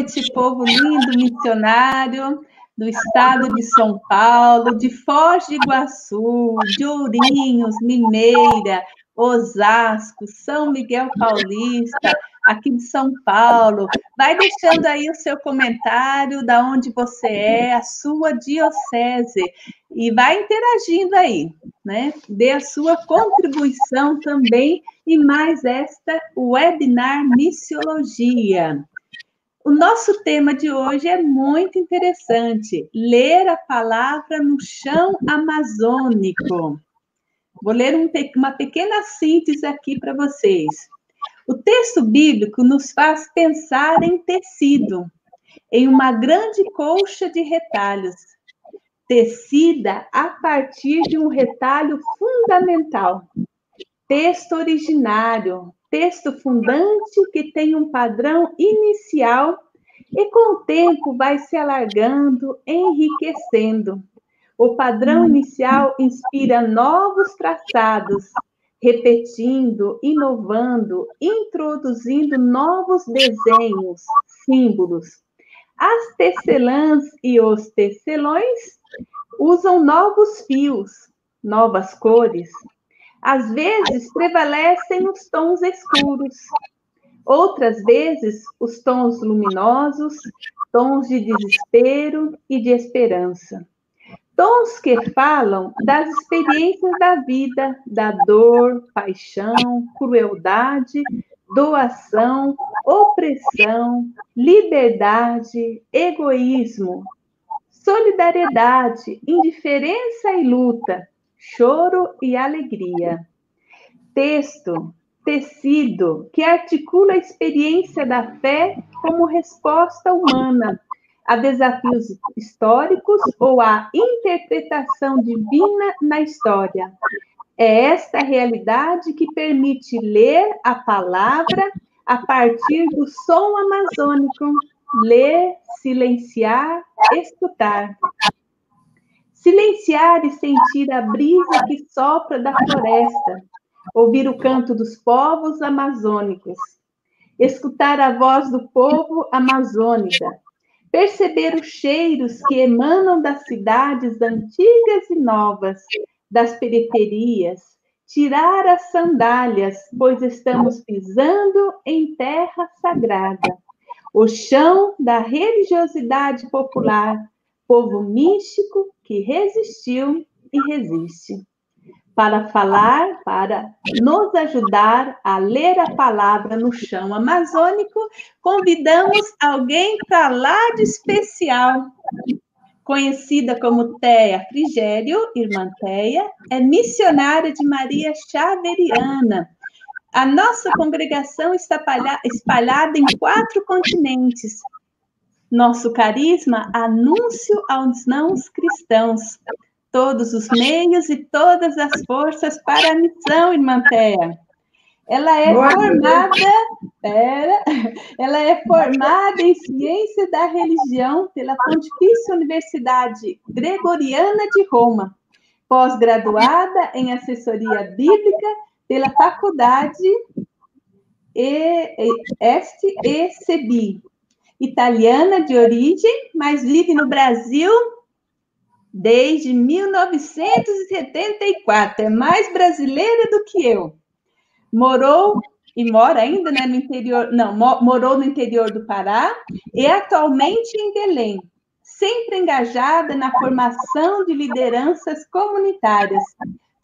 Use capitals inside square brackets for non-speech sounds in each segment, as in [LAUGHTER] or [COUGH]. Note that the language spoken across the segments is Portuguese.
Noite, povo lindo missionário do estado de São Paulo, de Foz do Iguaçu, de Ourinhos, Mineira, Osasco, São Miguel Paulista, aqui de São Paulo. Vai deixando aí o seu comentário, da onde você é, a sua diocese, e vai interagindo aí, né? Dê a sua contribuição também e mais esta webinar Missiologia. O nosso tema de hoje é muito interessante: ler a palavra no chão amazônico. Vou ler um, uma pequena síntese aqui para vocês. O texto bíblico nos faz pensar em tecido, em uma grande colcha de retalhos, tecida a partir de um retalho fundamental. Texto originário, texto fundante que tem um padrão inicial e com o tempo vai se alargando, enriquecendo. O padrão inicial inspira novos traçados, repetindo, inovando, introduzindo novos desenhos, símbolos. As tecelãs e os tecelões usam novos fios, novas cores. Às vezes prevalecem os tons escuros, outras vezes os tons luminosos, tons de desespero e de esperança. Tons que falam das experiências da vida, da dor, paixão, crueldade, doação, opressão, liberdade, egoísmo, solidariedade, indiferença e luta, choro e alegria. Texto, tecido, que articula a experiência da fé como resposta humana a desafios históricos ou à interpretação divina na história. É esta realidade que permite ler a palavra a partir do som amazônico, ler, silenciar, escutar. Silenciar e sentir a brisa que sopra da floresta, ouvir o canto dos povos amazônicos, escutar a voz do povo amazônica, perceber os cheiros que emanam das cidades antigas e novas, das periferias, tirar as sandálias, pois estamos pisando em terra sagrada, o chão da religiosidade popular, povo místico que resistiu e resiste. Para falar, para nos ajudar a ler a palavra no chão amazônico, convidamos alguém para lá de especial. Conhecida como Teia Frigério, irmã Teia, é missionária de Maria Xaveriana. A nossa congregação está espalhada em quatro continentes, nosso carisma, anúncio aos não cristãos. Todos os meios e todas as forças para a missão, irmã Thea. Ela é Boa formada, pera, ela é formada em ciência da religião pela Pontifícia Universidade Gregoriana de Roma, pós-graduada em assessoria bíblica pela Faculdade SECBI, italiana de origem, mas vive no Brasil desde 1974. É mais brasileira do que eu. Morou e mora ainda né, no interior, não, morou no interior do Pará e atualmente em Belém. sempre engajada na formação de lideranças comunitárias.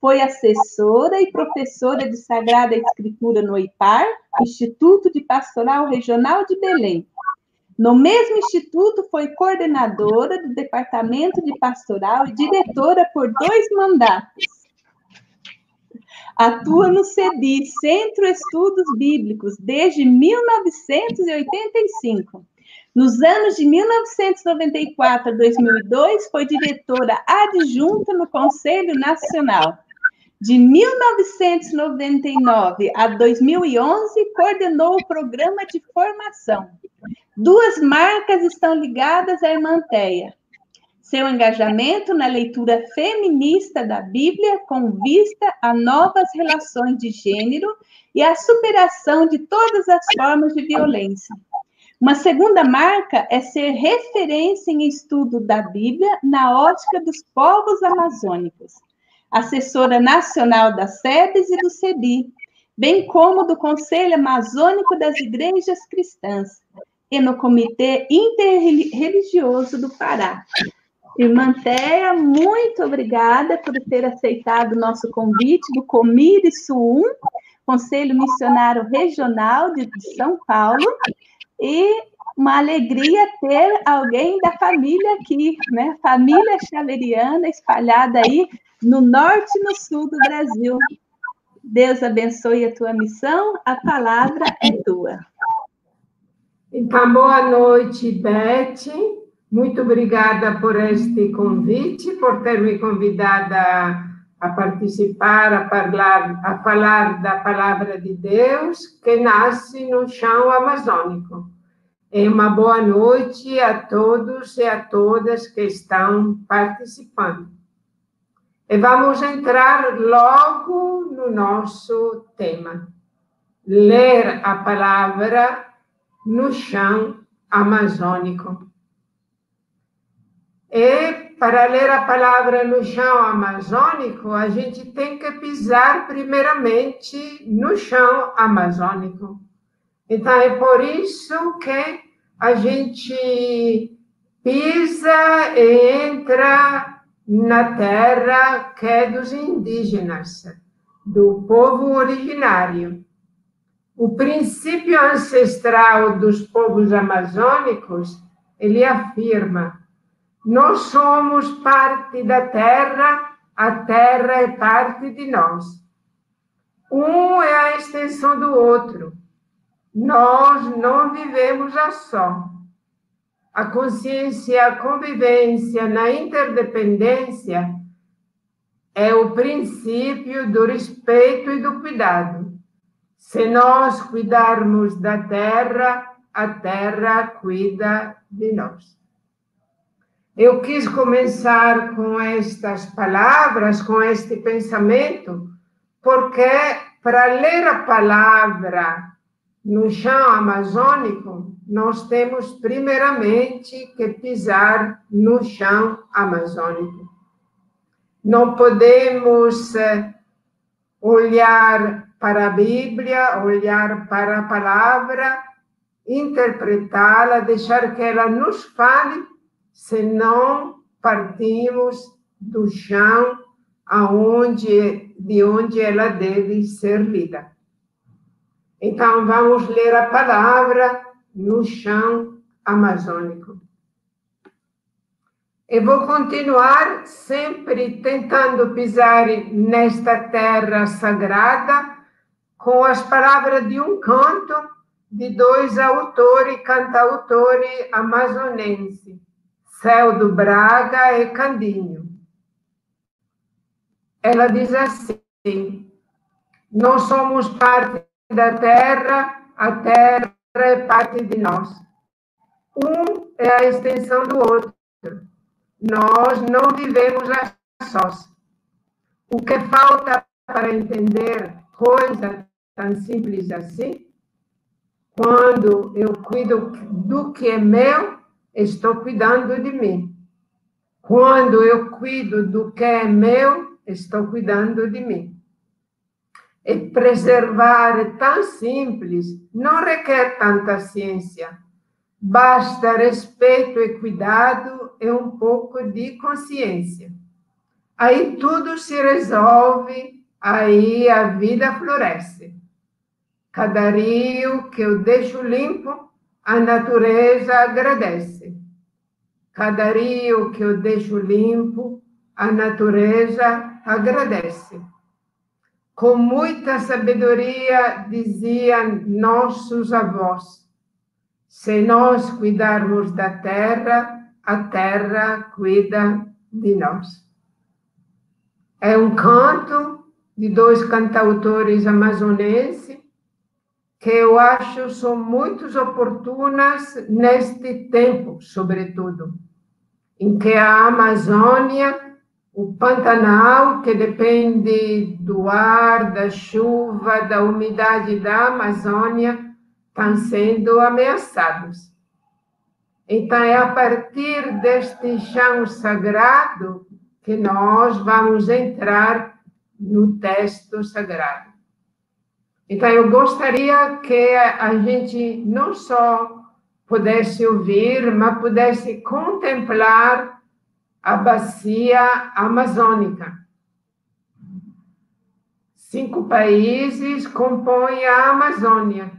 Foi assessora e professora de Sagrada Escritura no IPAR, Instituto de Pastoral Regional de Belém. No mesmo instituto, foi coordenadora do Departamento de Pastoral e diretora por dois mandatos. Atua no CEDI, Centro Estudos Bíblicos, desde 1985. Nos anos de 1994 a 2002, foi diretora adjunta no Conselho Nacional. De 1999 a 2011, coordenou o programa de formação. Duas marcas estão ligadas à Irmanteia seu engajamento na leitura feminista da Bíblia com vista a novas relações de gênero e a superação de todas as formas de violência. Uma segunda marca é ser referência em estudo da Bíblia na ótica dos povos amazônicos. Assessora nacional da SEBS e do CEBI, bem como do Conselho Amazônico das Igrejas Cristãs e no Comitê Interreligioso do Pará, Irmã Thea, muito obrigada por ter aceitado o nosso convite do Comir Suum, Conselho Missionário Regional de São Paulo, e uma alegria ter alguém da família aqui, né? Família Xaveriana espalhada aí no norte e no sul do Brasil. Deus abençoe a tua missão, a palavra é tua. Então, boa noite, Beth. Muito obrigada por este convite, por ter me convidado a participar, a falar, a falar da palavra de Deus que nasce no chão amazônico. É uma boa noite a todos e a todas que estão participando. E vamos entrar logo no nosso tema. Ler a palavra no chão amazônico. E para ler a palavra no chão amazônico, a gente tem que pisar primeiramente no chão amazônico. Então é por isso que a gente pisa e entra na terra que é dos indígenas, do povo originário. O princípio ancestral dos povos amazônicos, ele afirma nós somos parte da terra, a terra é parte de nós. Um é a extensão do outro. Nós não vivemos a só. A consciência, a convivência na interdependência é o princípio do respeito e do cuidado. Se nós cuidarmos da terra, a terra cuida de nós. Eu quis começar com estas palavras, com este pensamento, porque para ler a palavra no chão amazônico, nós temos primeiramente que pisar no chão amazônico. Não podemos eh, olhar para a Bíblia, olhar para a palavra, interpretá-la, deixar que ela nos fale se não partimos do chão aonde, de onde ela deve ser lida. Então, vamos ler a palavra no chão amazônico. E vou continuar sempre tentando pisar nesta terra sagrada com as palavras de um canto de dois autores, cantautores amazonenses. Celdo Braga e Candinho. Ela diz assim: Nós somos parte da terra, a terra é parte de nós. Um é a extensão do outro. Nós não vivemos a sós. O que falta para entender coisa tão simples assim? Quando eu cuido do que é meu, estou cuidando de mim. Quando eu cuido do que é meu, estou cuidando de mim. E preservar é tão simples, não requer tanta ciência. Basta respeito e cuidado e um pouco de consciência. Aí tudo se resolve, aí a vida floresce. Cada rio que eu deixo limpo, a natureza agradece. Cada rio que eu deixo limpo, a natureza agradece. Com muita sabedoria diziam nossos avós: se nós cuidarmos da terra, a terra cuida de nós. É um canto de dois cantautores amazonenses que eu acho são muito oportunas neste tempo, sobretudo, em que a Amazônia, o Pantanal, que depende do ar, da chuva, da umidade da Amazônia, estão sendo ameaçados. Então, é a partir deste chão sagrado que nós vamos entrar no texto sagrado. Então, eu gostaria que a gente não só pudesse ouvir, mas pudesse contemplar a bacia amazônica. Cinco países compõem a Amazônia: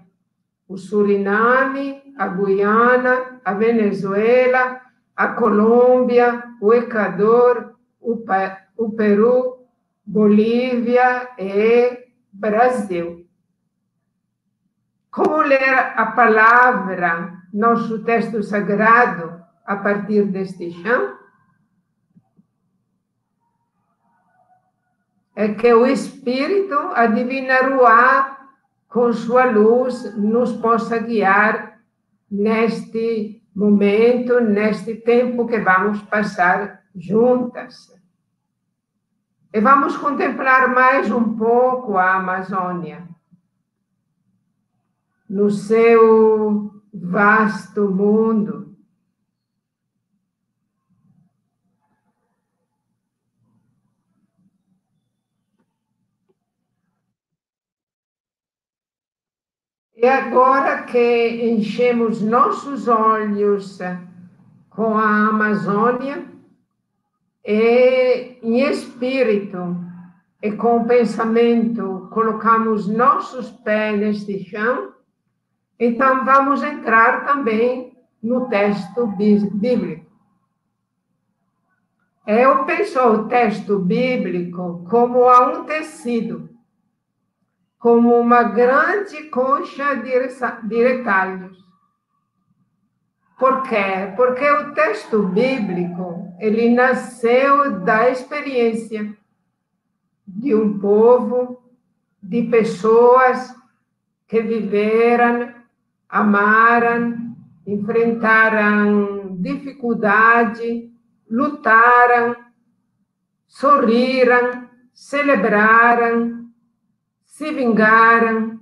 o Suriname, a Guiana, a Venezuela, a Colômbia, o Equador, o, Peru, Bolívia e Brasil. Como ler a palavra, nosso texto sagrado, a partir deste chão? É que o Espírito, a Divina Ruá, com sua luz, nos possa guiar neste momento, neste tempo que vamos passar juntas. E vamos contemplar mais um pouco a Amazônia, no seu vasto mundo. E agora que enchemos nossos olhos com a Amazônia, e em espírito e com pensamento colocamos nossos pés neste chão, então vamos entrar também no texto bíblico. Eu penso o texto bíblico como a um tecido, como uma grande concha de retalhos. Por quê? Porque o texto bíblico, ele nasceu da experiência de um povo, de pessoas que viveram, amaram, enfrentaram dificuldade, lutaram, sorriram, celebraram, se vingaram,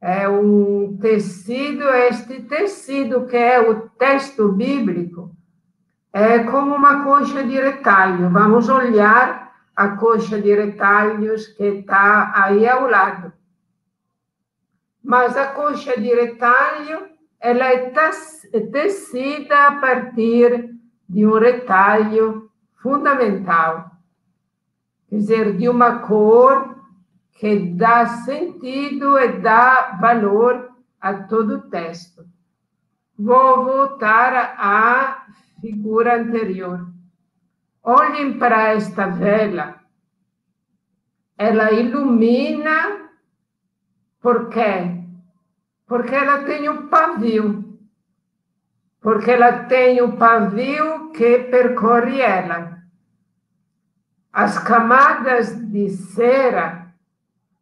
é um tecido, este tecido que é o texto bíblico, é como uma coxa de retalho. Vamos olhar a coxa de retalhos que está aí ao lado. Mas a coxa de retalho, ela é tecida a partir de um retalho fundamental, quer dizer, de uma cor que dá sentido e dá valor a todo o texto. Vou voltar à figura anterior. Olhem para esta vela. Ela ilumina, por quê? Porque ela tem um pavio. Porque ela tem um pavio que percorre ela. As camadas de cera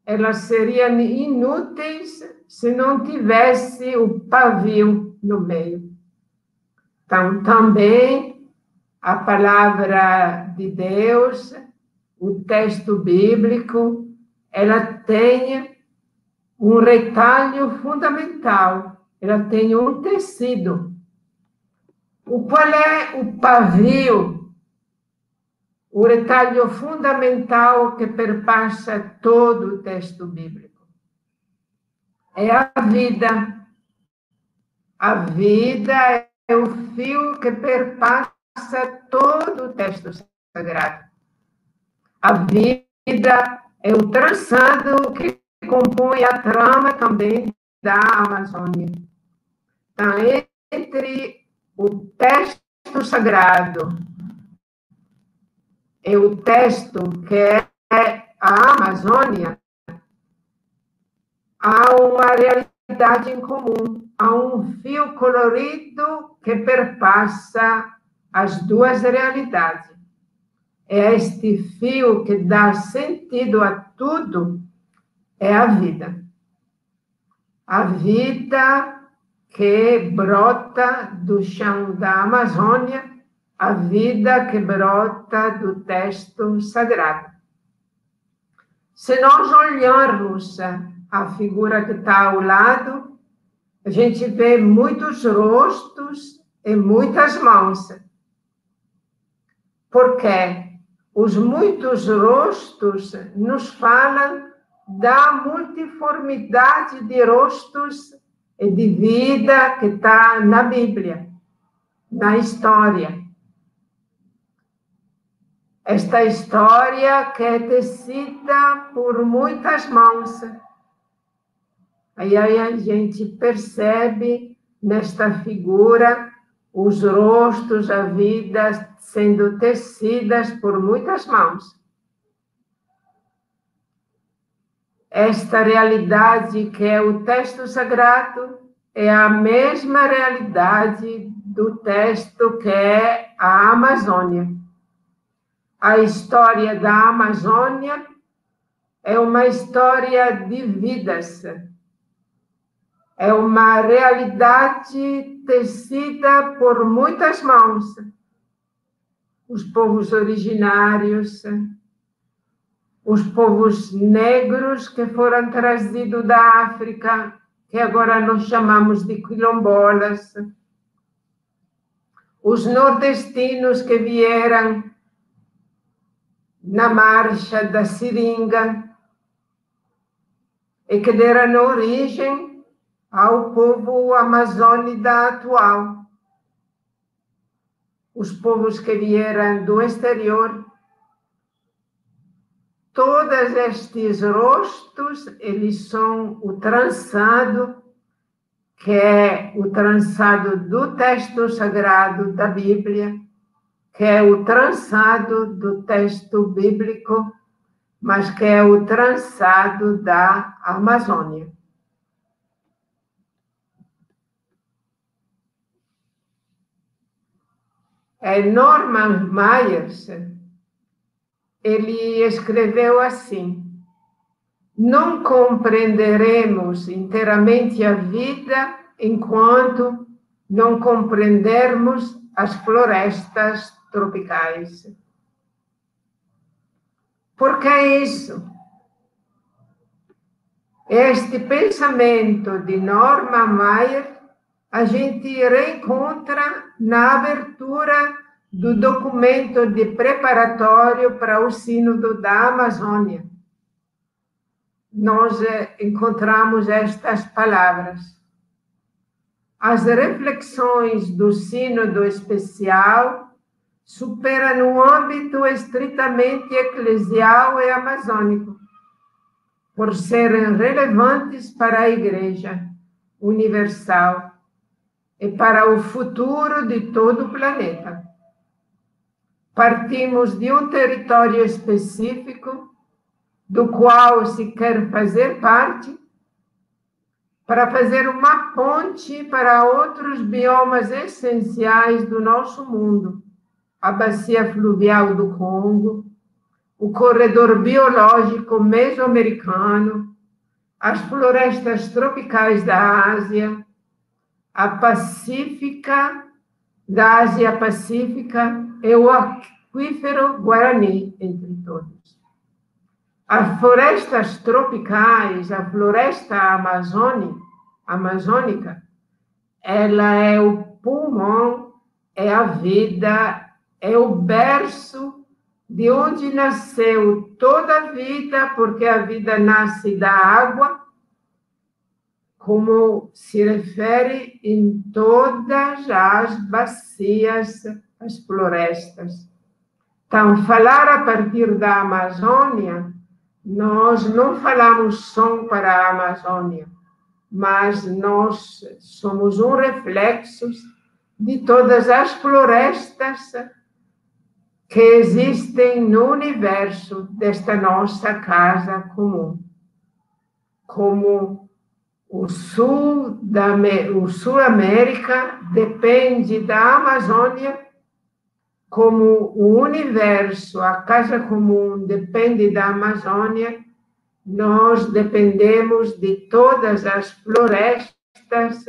elas seriam inúteis se não tivesse o pavio no meio. Então, também a palavra de Deus, o texto bíblico, ela tem um retalho fundamental, ela tem um tecido. O qual é o pavio o retalho fundamental que perpassa todo o texto bíblico. É a vida. A vida é o fio que perpassa todo o texto sagrado. A vida é o traçado que compõe a trama também da Amazônia. Então, entre o texto sagrado e o texto que é a Amazônia, há uma realidade em comum, há um fio colorido que perpassa as duas realidades. É este fio que dá sentido a tudo, é a vida. A vida que brota do chão da Amazônia, a vida que brota do texto sagrado. Se nós olharmos a figura que está ao lado, a gente vê muitos rostos e muitas mãos. Porque os muitos rostos nos falam da multiformidade de rostos e de vida que está na Bíblia, na história. Esta história que é tecida por muitas mãos. Aí, aí a gente percebe nesta figura os rostos, a vida sendo tecidas por muitas mãos. Esta realidade que é o texto sagrado é a mesma realidade do texto que é a Amazônia. A história da Amazônia é uma história de vidas. É uma realidade tecida por muitas mãos. Os povos originários, os povos negros que foram trazidos da África, que agora nós chamamos de quilombolas, os nordestinos que vieram na marcha da seringa e que deram origem ao povo amazônida atual. Os povos que vieram do exterior Todos estes rostos, eles são o trançado, que é o trançado do texto sagrado da Bíblia, que é o trançado do texto bíblico, mas que é o trançado da Amazônia. É Norman Myers, ele escreveu assim: Não compreenderemos inteiramente a vida enquanto não compreendermos as florestas tropicais. Por que isso? Este pensamento de Norma Mayer a gente reencontra na abertura do documento de preparatório para o Sínodo da Amazônia. Nós eh, encontramos estas palavras. As reflexões do Sínodo Especial superam no âmbito estritamente eclesial e amazônico, por serem relevantes para a Igreja Universal e para o futuro de todo o planeta. Partimos de um território específico, do qual se quer fazer parte, para fazer uma ponte para outros biomas essenciais do nosso mundo, a bacia fluvial do Congo, o corredor biológico mesoamericano, as florestas tropicais da Ásia, a Pacífica, da Ásia Pacífica é o aquífero Guarani, entre todos. As florestas tropicais, a floresta amazônica, amazônica, ela é o pulmão, é a vida, é o berço de onde nasceu toda a vida, porque a vida nasce da água, como se refere em todas as bacias as florestas. Então, falar a partir da Amazônia, nós não falamos só para a Amazônia, mas nós somos um reflexo de todas as florestas que existem no universo desta nossa casa comum. Como o sul da o Sul América depende da Amazônia, como o universo, a casa comum depende da Amazônia, nós dependemos de todas as florestas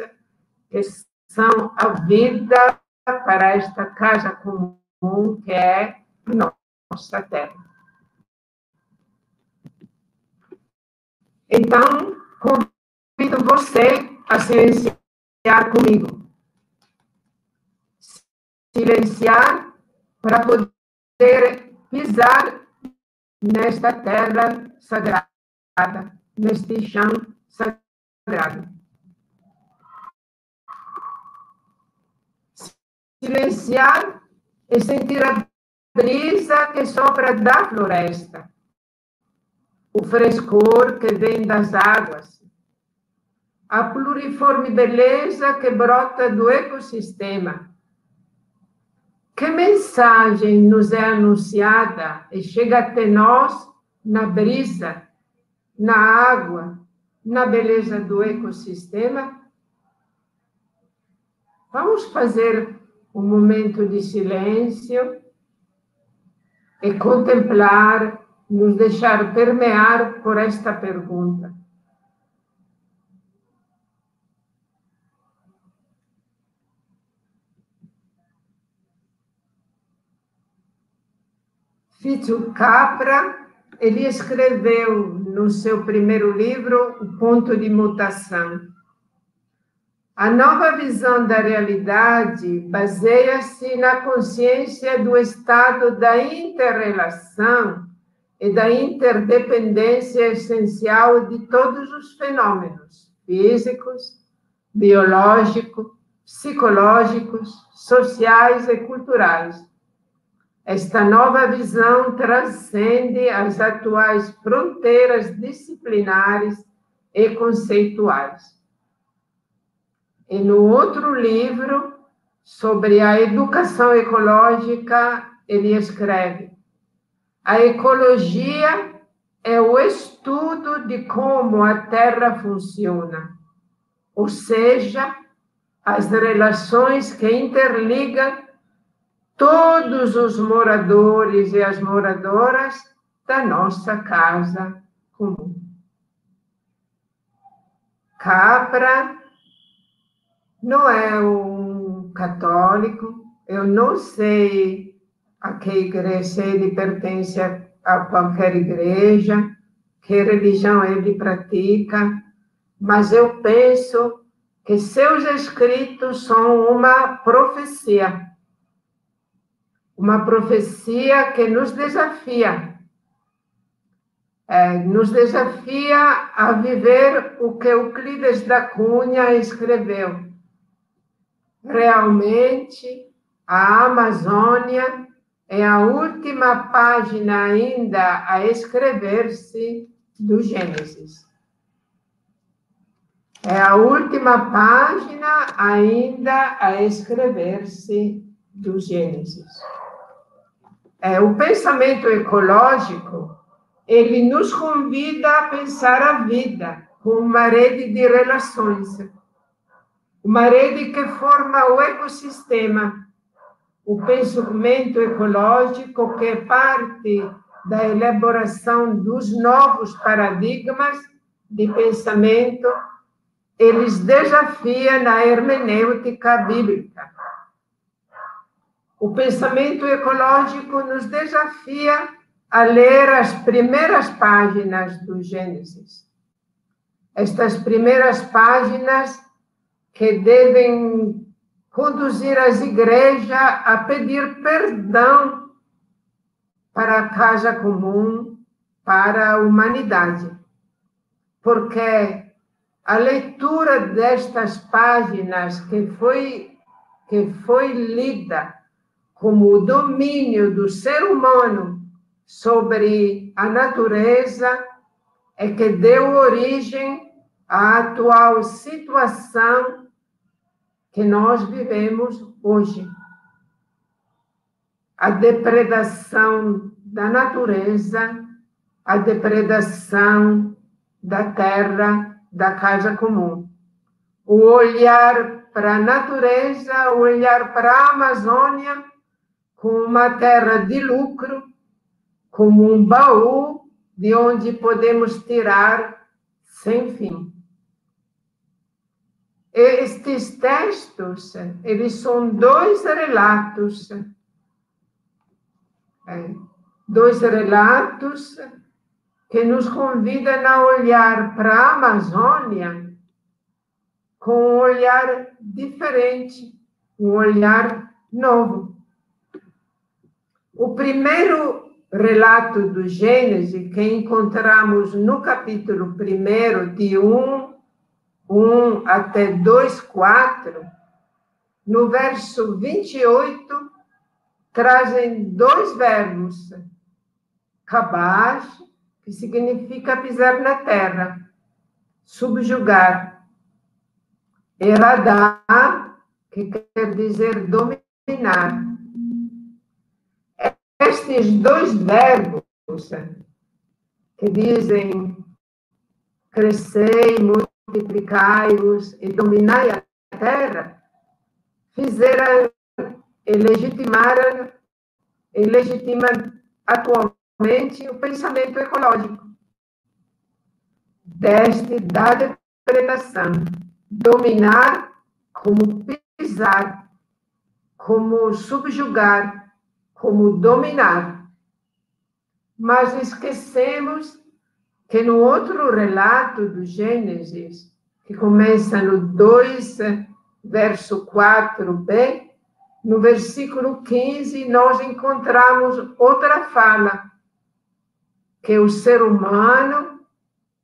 que são a vida para esta casa comum que é nossa terra. Então, convido você a silenciar comigo. Silenciar para poder pisar nesta terra sagrada, neste chão sagrado. Silenciar e sentir a brisa que sopra da floresta, o frescor que vem das águas, a pluriforme beleza que brota do ecossistema. Que mensagem nos é anunciada e chega até nós na brisa, na água, na beleza do ecossistema? Vamos fazer um momento de silêncio e contemplar, nos deixar permear por esta pergunta. Fitio Capra, ele escreveu no seu primeiro livro O Ponto de Mutação. A nova visão da realidade baseia-se na consciência do estado da interrelação e da interdependência essencial de todos os fenômenos físicos, biológicos, psicológicos, sociais e culturais. Esta nova visão transcende as atuais fronteiras disciplinares e conceituais. E no outro livro, sobre a educação ecológica, ele escreve: a ecologia é o estudo de como a Terra funciona, ou seja, as relações que interligam todos os moradores e as moradoras da nossa casa comum. Capra não é um católico, eu não sei a que igreja, ele pertence a qualquer igreja, que religião ele pratica, mas eu penso que seus escritos são uma profecia. Uma profecia que nos desafia. É, nos desafia a viver o que Euclides da Cunha escreveu realmente a Amazônia é a última página ainda a escrever-se do Gênesis. É a última página ainda a escrever-se do Gênesis. É, o pensamento ecológico, ele nos convida a pensar a vida como uma rede de relações uma rede que forma o ecossistema, o pensamento ecológico que é parte da elaboração dos novos paradigmas de pensamento, eles desafiam na hermenêutica bíblica. O pensamento ecológico nos desafia a ler as primeiras páginas do Gênesis. Estas primeiras páginas que devem conduzir as igrejas a pedir perdão para a casa comum, para a humanidade. Porque a leitura destas páginas que foi que foi lida como o domínio do ser humano sobre a natureza é que deu origem à atual situação que nós vivemos hoje. A depredação da natureza, a depredação da terra, da casa comum. O olhar para a natureza, o olhar para a Amazônia como uma terra de lucro, como um baú de onde podemos tirar sem fim. Estes textos, eles são dois relatos, é, dois relatos que nos convidam a olhar para a Amazônia com um olhar diferente, um olhar novo. O primeiro relato do Gênesis, que encontramos no capítulo 1, de 1, 1 até 2, 4, no verso 28, trazem dois verbos. Kabash, que significa pisar na terra, subjugar. Eradá, que quer dizer dominar estes dois verbos que dizem crescei, multiplicai-vos e dominai a terra, fizeram e legitimaram e legitimam atualmente o pensamento ecológico. Deste da depredação, dominar como pisar, como subjugar, como dominar. Mas esquecemos que no outro relato do Gênesis, que começa no 2, verso 4b, no versículo 15, nós encontramos outra fala, que o ser humano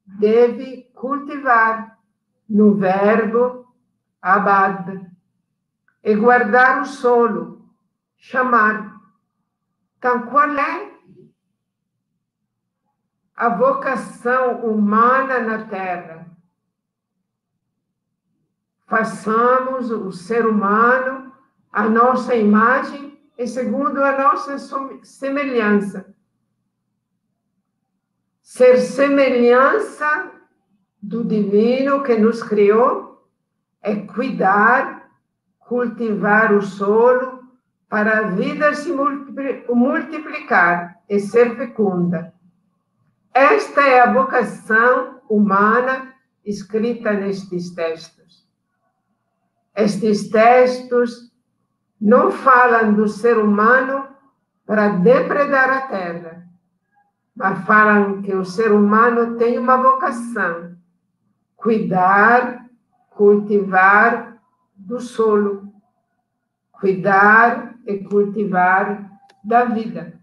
deve cultivar no verbo abad, e guardar o solo, chamar então, qual é a vocação humana na Terra? Façamos o ser humano a nossa imagem e segundo a nossa semelhança. Ser semelhança do divino que nos criou é cuidar, cultivar o solo, para a vida se multiplicar e ser fecunda. Esta é a vocação humana escrita nestes textos. Estes textos não falam do ser humano para depredar a terra, mas falam que o ser humano tem uma vocação: cuidar, cultivar do solo, cuidar e cultivar da vida.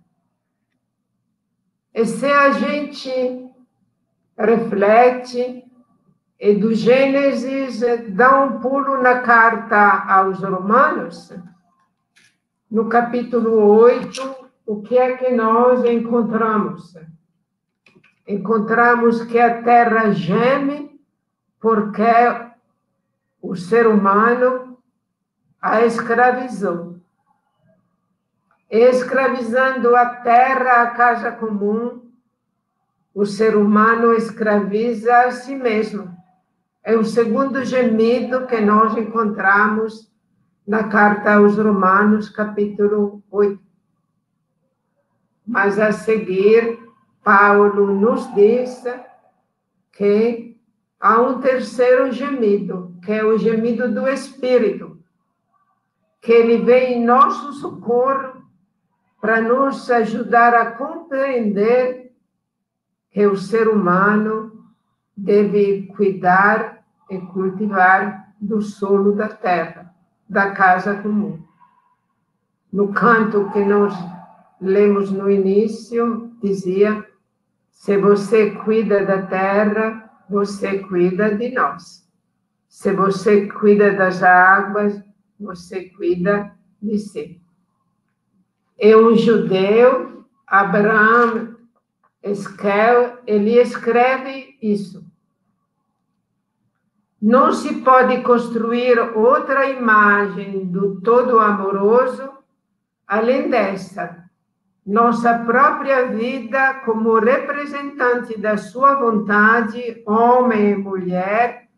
E se a gente reflete e do Gênesis dá um pulo na carta aos Romanos, no capítulo 8, o que é que nós encontramos? Encontramos que a terra geme porque o ser humano a escravizou escravizando a terra, a casa comum, o ser humano escraviza a si mesmo. É o segundo gemido que nós encontramos na carta aos Romanos, capítulo 8. Mas a seguir, Paulo nos diz que há um terceiro gemido, que é o gemido do Espírito, que ele vem em nosso socorro para nos ajudar a compreender que o ser humano deve cuidar e cultivar do solo da terra, da casa comum. No canto que nós lemos no início, dizia: se você cuida da terra, você cuida de nós. Se você cuida das águas, você cuida de si. É um judeu, Abraão Esquel, ele escreve isso. Não se pode construir outra imagem do todo amoroso além desta. Nossa própria vida, como representante da sua vontade, homem e mulher,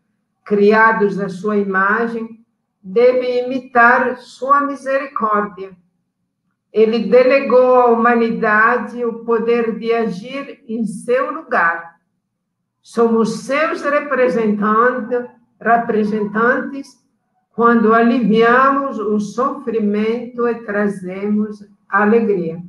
criados à sua imagem, deve imitar sua misericórdia. Ele delegou à humanidade o poder de agir em seu lugar. Somos seus representantes, representantes quando aliviamos o sofrimento e trazemos alegria.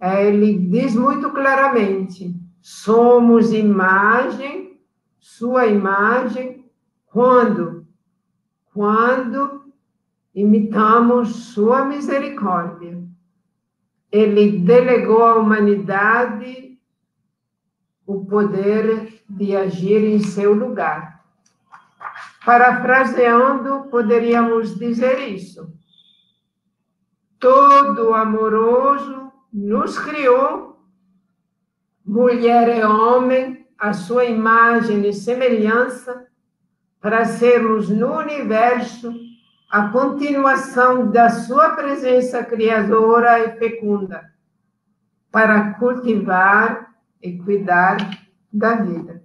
Ele diz muito claramente: somos imagem, sua imagem, quando? Quando imitamos sua misericórdia. Ele delegou à humanidade o poder de agir em seu lugar. Parafraseando, poderíamos dizer isso. Todo amoroso nos criou, mulher e homem, a sua imagem e semelhança, para sermos no universo a continuação da sua presença criadora e fecunda, para cultivar e cuidar da vida.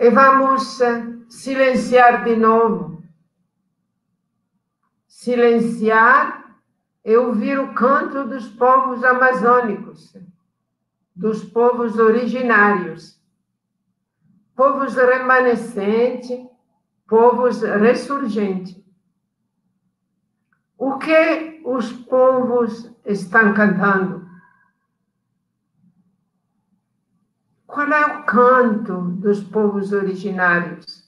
E vamos silenciar de novo. Silenciar e ouvir o canto dos povos amazônicos, dos povos originários povos remanescente, povos ressurgente. O que os povos estão cantando? Qual é o canto dos povos originários?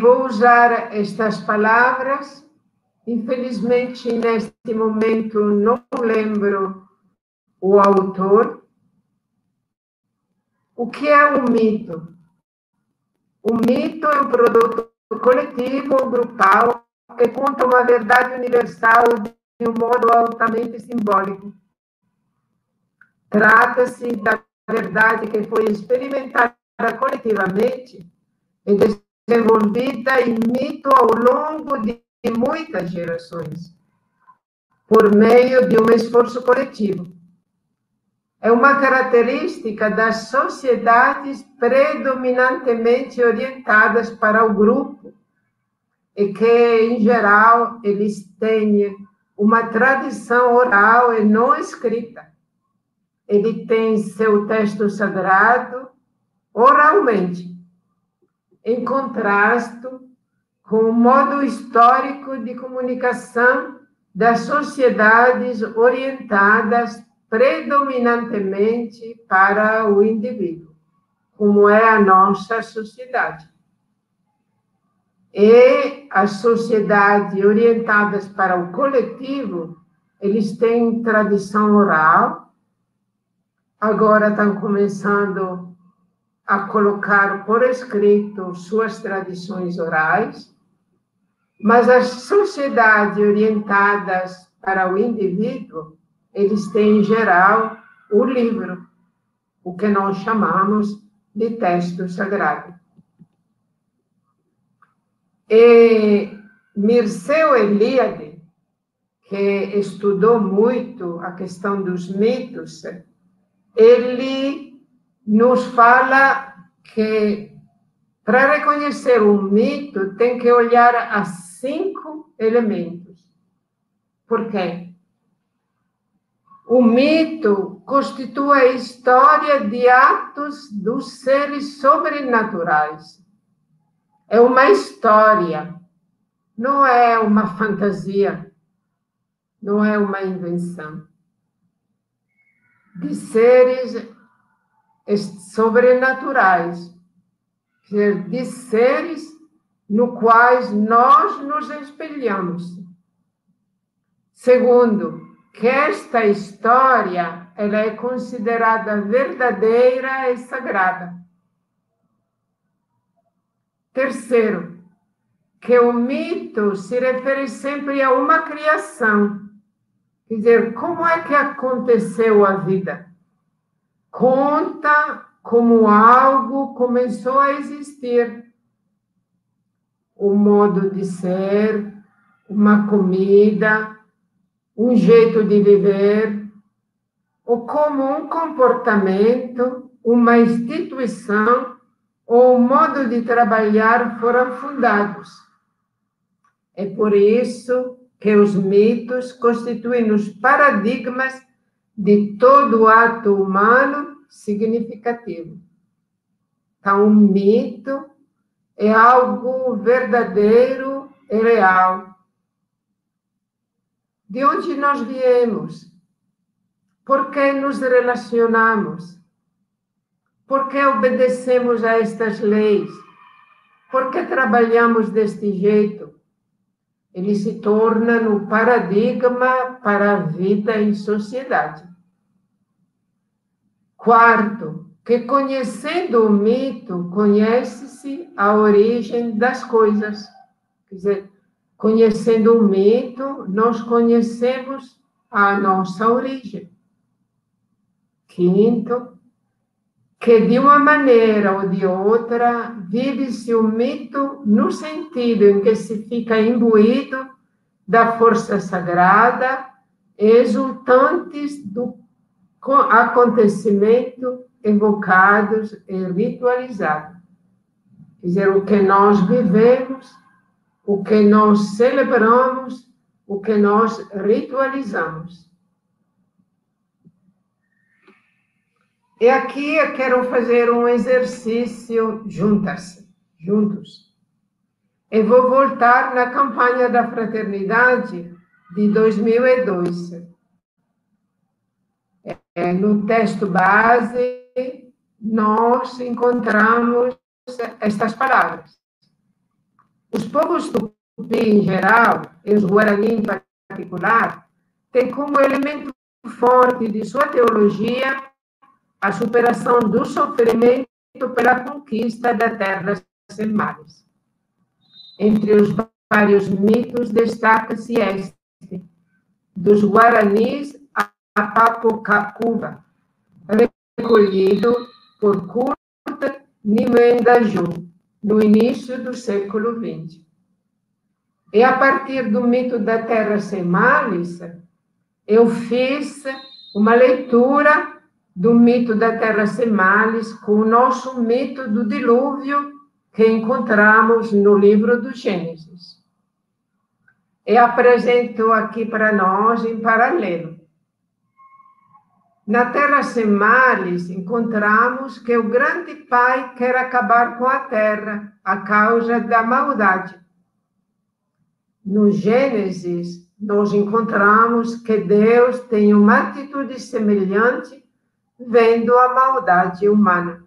Vou usar estas palavras. Infelizmente, neste momento, não lembro o autor. O que é um mito? O mito é um produto coletivo ou grupal que conta uma verdade universal de um modo altamente simbólico. Trata-se da verdade que foi experimentada coletivamente e desenvolvida em mito ao longo de muitas gerações, por meio de um esforço coletivo. É uma característica das sociedades predominantemente orientadas para o grupo e que, em geral, eles têm uma tradição oral e não escrita. Ele tem seu texto sagrado oralmente em contraste com o modo histórico de comunicação das sociedades orientadas predominantemente para o indivíduo, como é a nossa sociedade. E as sociedades orientadas para o coletivo, eles têm tradição oral, agora estão começando a colocar por escrito suas tradições orais, mas as sociedades orientadas para o indivíduo, eles têm, em geral, o livro, o que nós chamamos de texto sagrado. E Mirceu Eliade, que estudou muito a questão dos mitos, ele nos fala que para reconhecer um mito tem que olhar a cinco elementos. Por quê? O mito constitui a história de atos dos seres sobrenaturais. É uma história, não é uma fantasia, não é uma invenção. De seres sobrenaturais, de seres no quais nós nos espelhamos. Segundo, que esta história ela é considerada verdadeira e sagrada. Terceiro, que o mito se refere sempre a uma criação. Quer dizer, como é que aconteceu a vida? Conta como algo começou a existir. O modo de ser, uma comida, um jeito de viver, ou como um comportamento, uma instituição ou um modo de trabalhar foram fundados. É por isso que os mitos constituem os paradigmas de todo ato humano significativo. Então, o mito é algo verdadeiro e real. De onde nós viemos? Por que nos relacionamos? Por que obedecemos a estas leis? Por que trabalhamos deste jeito? Ele se torna no paradigma para a vida em sociedade. Quarto, que conhecendo o mito, conhece-se a origem das coisas. Quer dizer, conhecendo o mito, nós conhecemos a nossa origem. Quinto, que de uma maneira ou de outra vive-se o mito no sentido em que se fica imbuído da força sagrada, exultantes do acontecimento evocados e ritualizados. Quer dizer, o que nós vivemos, o que nós celebramos, o que nós ritualizamos. E aqui eu quero fazer um exercício juntas, juntos. Eu vou voltar na campanha da fraternidade de 2002. É, no texto base, nós encontramos estas palavras. Os povos tupi em geral, e os guarani em particular, têm como elemento forte de sua teologia a superação do sofrimento pela conquista da terra sem mares. Entre os vários mitos, destaca-se este, dos Guaranis a Papocacuba, recolhido por Curta Nimendaju, no início do século XX. E a partir do mito da Terra Sem Males, eu fiz uma leitura do mito da Terra Sem Males com o nosso mito do dilúvio que encontramos no livro do Gênesis. E apresento aqui para nós em paralelo. Na Terra Sem Males, encontramos que o grande Pai quer acabar com a terra a causa da maldade. No Gênesis, nós encontramos que Deus tem uma atitude semelhante vendo a maldade humana.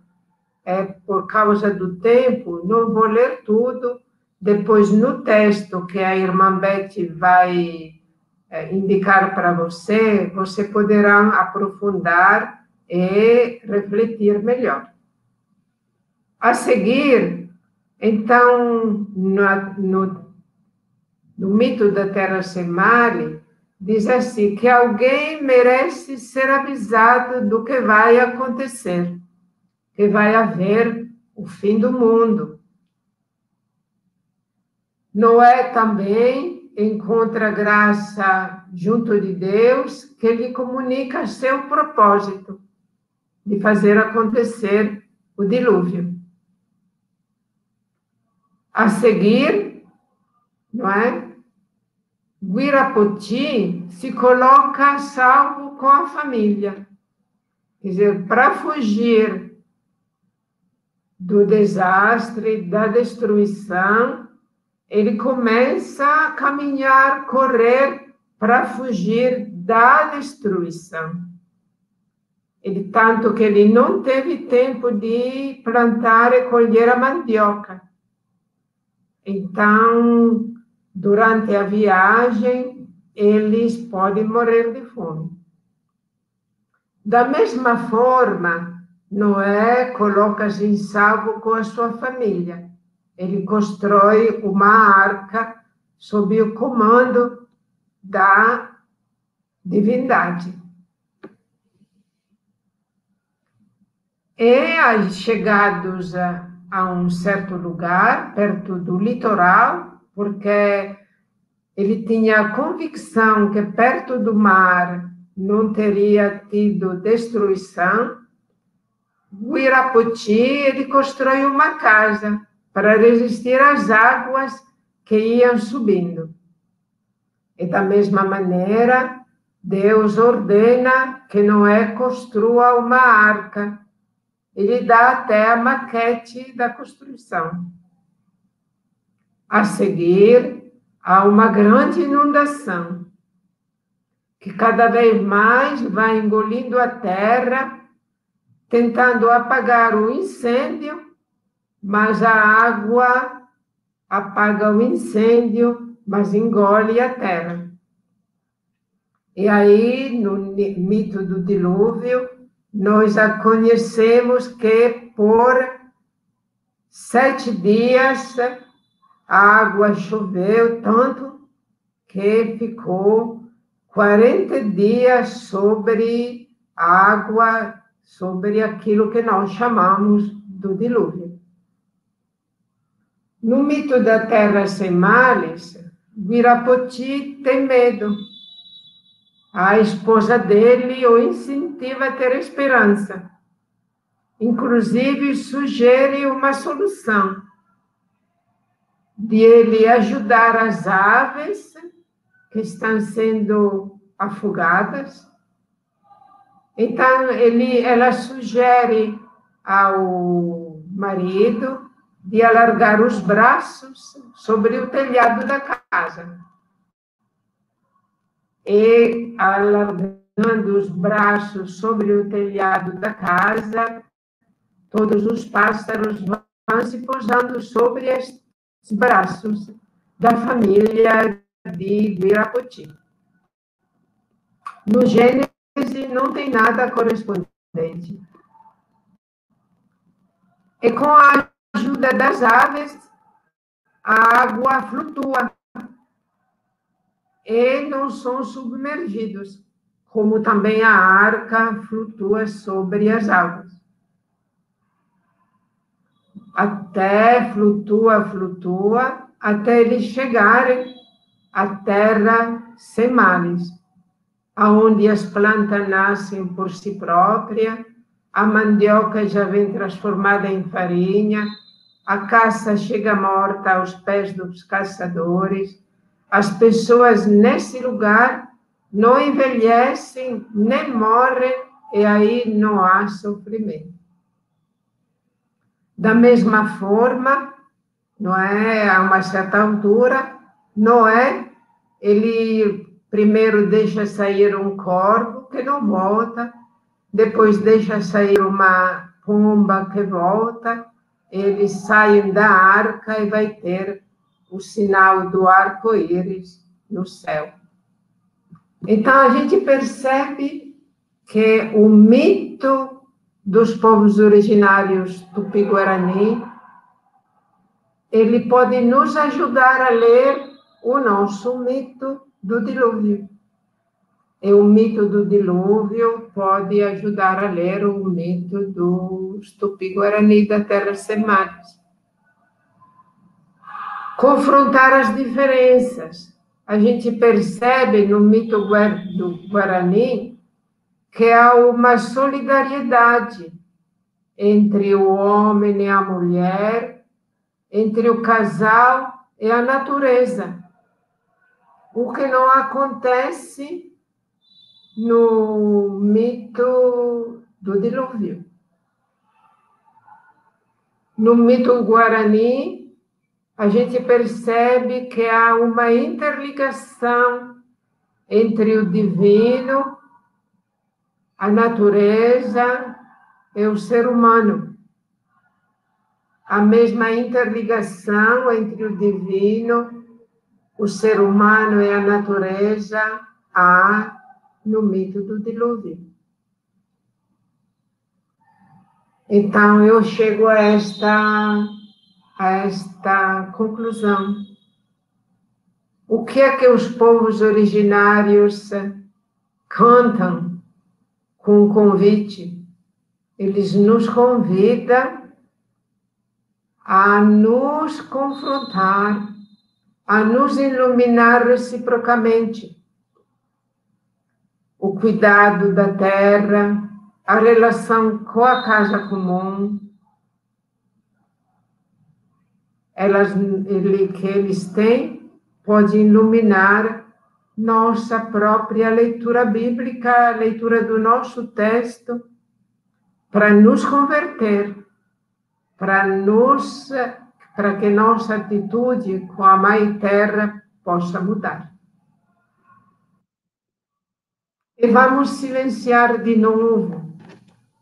É por causa do tempo, não vou ler tudo. Depois, no texto que a irmã Beth vai indicar para você, você poderá aprofundar e refletir melhor. A seguir, então, no, no, no mito da Terra Sem Mare, diz assim: que alguém merece ser avisado do que vai acontecer, que vai haver o fim do mundo. Noé também encontra graça junto de Deus, que lhe comunica seu propósito de fazer acontecer o dilúvio. A seguir, não é? Guirapoti se coloca salvo com a família. Quer dizer, para fugir do desastre, da destruição, ele começa a caminhar, correr para fugir da destruição. Ele, tanto que ele não teve tempo de plantar e colher a mandioca. Então, durante a viagem, eles podem morrer de fome. Da mesma forma, Noé coloca-se em salvo com a sua família. Ele constrói uma arca sob o comando da divindade. E chegados a, a um certo lugar, perto do litoral, porque ele tinha a convicção que perto do mar não teria tido destruição, o Irapoti ele construiu uma casa para resistir às águas que iam subindo. E da mesma maneira, Deus ordena que Noé construa uma arca ele dá até a maquete da construção. A seguir, há uma grande inundação, que cada vez mais vai engolindo a terra, tentando apagar o incêndio, mas a água apaga o incêndio, mas engole a terra. E aí, no mito do dilúvio, nós a conhecemos que por sete dias a água choveu tanto que ficou 40 dias sobre a água, sobre aquilo que nós chamamos do dilúvio. No mito da terra sem males, Virapoti tem medo a esposa dele o incentiva a ter esperança. Inclusive, sugere uma solução de ele ajudar as aves que estão sendo afogadas. Então, ele, ela sugere ao marido de alargar os braços sobre o telhado da casa e alargando os braços sobre o telhado da casa, todos os pássaros vão se pousando sobre estes braços da família de Virapoti. No Gênesis não tem nada correspondente. E com a ajuda das aves, a água flutua e não são submergidos, como também a arca flutua sobre as águas. Até flutua, flutua, até eles chegarem à terra sem males, aonde as plantas nascem por si próprias, a mandioca já vem transformada em farinha, a caça chega morta aos pés dos caçadores, as pessoas nesse lugar não envelhecem nem morrem, e aí não há sofrimento. Da mesma forma, não é a uma certa altura, Noé, ele primeiro deixa sair um corvo que não volta, depois deixa sair uma pomba que volta, eles saem da arca e vai ter o sinal do arco-íris no céu. Então, a gente percebe que o mito dos povos originários tupi-guarani ele pode nos ajudar a ler o nosso mito do dilúvio. E o mito do dilúvio pode ajudar a ler o mito dos tupi-guarani da Terra Semares confrontar as diferenças. A gente percebe no mito do Guarani que há uma solidariedade entre o homem e a mulher, entre o casal e a natureza. O que não acontece no mito do dilúvio. No mito guarani, a gente percebe que há uma interligação entre o divino a natureza é o ser humano. A mesma interligação entre o divino, o ser humano e a natureza há no mito do dilúvio. Então eu chego a esta a esta conclusão. O que é que os povos originários cantam com o convite? Eles nos convidam a nos confrontar, a nos iluminar reciprocamente. O cuidado da terra, a relação com a casa comum, elas, ele, que eles têm pode iluminar nossa própria leitura bíblica, a leitura do nosso texto, para nos converter, para nos para que nossa atitude com a Mãe Terra possa mudar. E vamos silenciar de novo.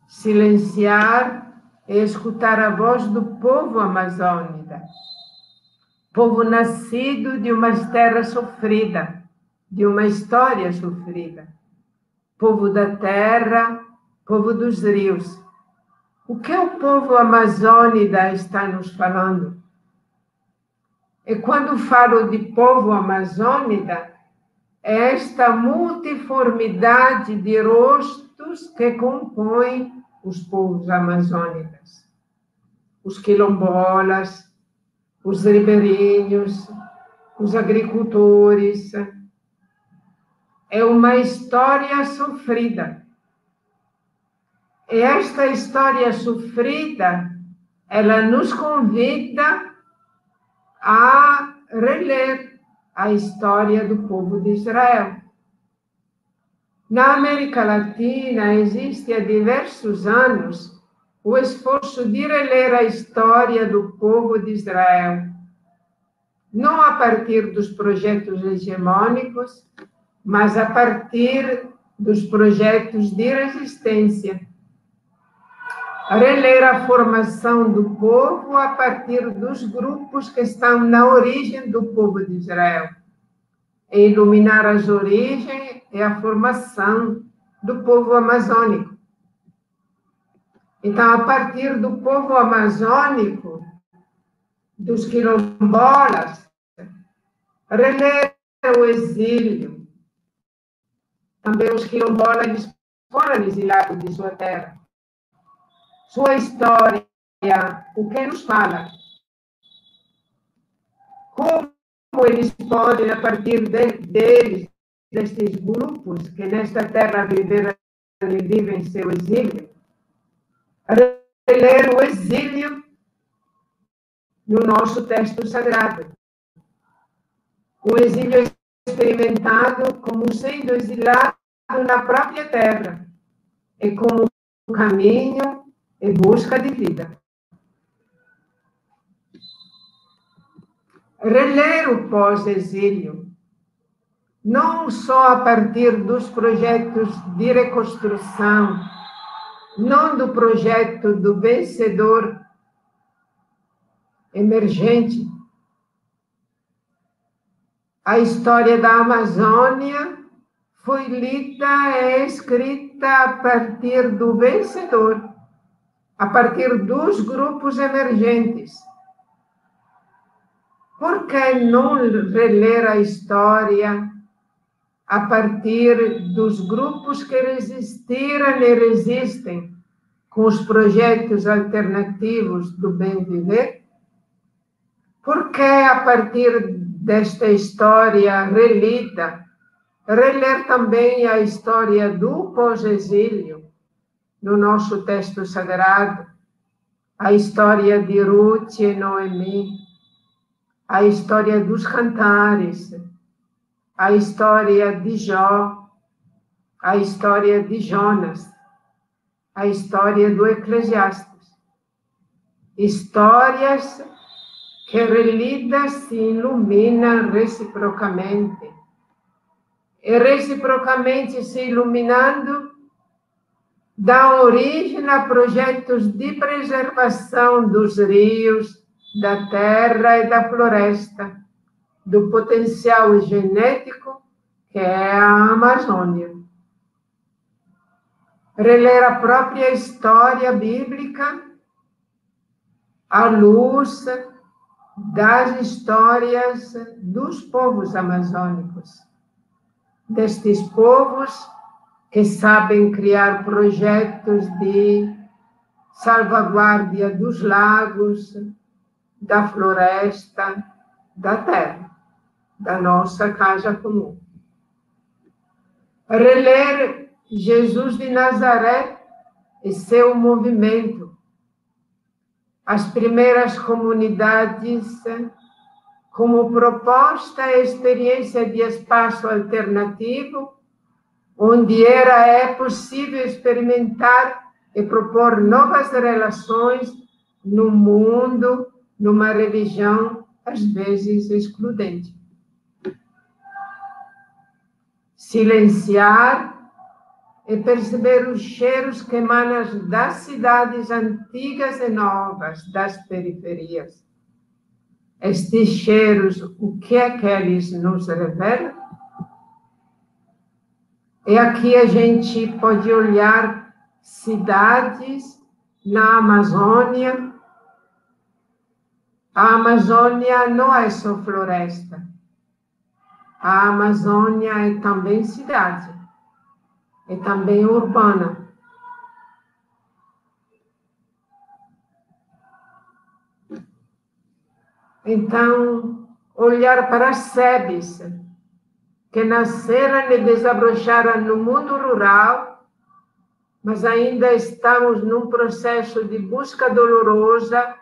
Silenciar e escutar a voz do povo amazônica, povo nascido de uma terra sofrida, de uma história sofrida, povo da terra, povo dos rios. O que o povo amazônida está nos falando? E quando falo de povo amazônida, esta multiformidade de rostos que compõem os povos amazônicos, os quilombolas, os ribeirinhos, os agricultores. É uma história sofrida. E esta história sofrida, ela nos convida a reler a história do povo de Israel. Na América Latina existe há diversos anos o esforço de reler a história do povo de Israel, não a partir dos projetos hegemônicos, mas a partir dos projetos de resistência. Reler a formação do povo a partir dos grupos que estão na origem do povo de Israel e iluminar as origens e a formação do povo amazônico. Então, a partir do povo amazônico, dos quilombolas, reler o exílio. Também os quilombolas foram exilados de sua terra. Sua história, o que nos fala? Como eles podem, a partir de, deles, destes grupos que nesta terra viveram e vivem seu exílio, reler o exílio no nosso texto sagrado. O exílio experimentado como sendo exilado na própria terra e como um caminho em busca de vida. reler o pós-exílio, não só a partir dos projetos de reconstrução, não do projeto do vencedor emergente. A história da Amazônia foi lida e escrita a partir do vencedor, a partir dos grupos emergentes por que não reler a história a partir dos grupos que resistiram e resistem com os projetos alternativos do bem viver? Por que, a partir desta história relida, reler também a história do pós-exílio no nosso texto sagrado, a história de Ruth e Noemi, a história dos cantares, a história de Jó, a história de Jonas, a história do Eclesiastes. Histórias que relidas se iluminam reciprocamente. E reciprocamente se iluminando, dão origem a projetos de preservação dos rios, da terra e da floresta, do potencial genético que é a Amazônia. Reler a própria história bíblica à luz das histórias dos povos amazônicos, destes povos que sabem criar projetos de salvaguarda dos lagos, da floresta, da terra, da nossa casa comum. Reler Jesus de Nazaré e seu movimento, as primeiras comunidades como proposta e experiência de espaço alternativo onde era é possível experimentar e propor novas relações no mundo, numa religião às vezes excludente. Silenciar e perceber os cheiros que emanam das cidades antigas e novas, das periferias. Estes cheiros, o que é que eles nos revelam? E aqui a gente pode olhar cidades na Amazônia. A Amazônia não é só floresta. A Amazônia é também cidade. É também urbana. Então, olhar para as sebes, que nasceram e desabrocharam no mundo rural, mas ainda estamos num processo de busca dolorosa.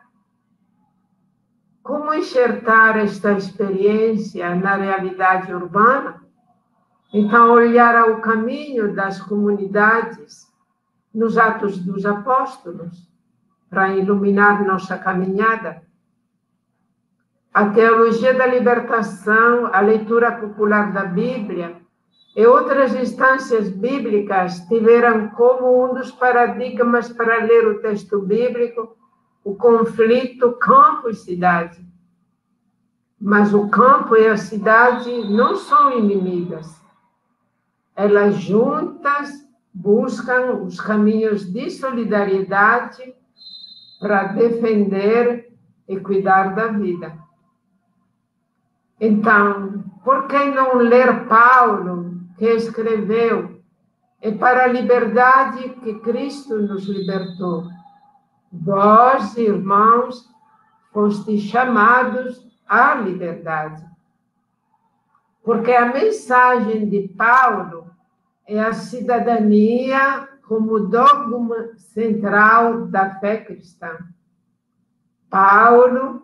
Como enxertar esta experiência na realidade urbana? Então, olhar ao caminho das comunidades, nos Atos dos Apóstolos, para iluminar nossa caminhada a teologia da libertação, a leitura popular da Bíblia e outras instâncias bíblicas tiveram como um dos paradigmas para ler o texto bíblico o conflito campo e cidade. Mas o campo e a cidade não são inimigas. Elas juntas buscam os caminhos de solidariedade para defender e cuidar da vida. Então, por que não ler Paulo, que escreveu: É para a liberdade que Cristo nos libertou. Vós, irmãos, fostes chamados à liberdade. Porque a mensagem de Paulo é a cidadania como dogma central da fé cristã. Paulo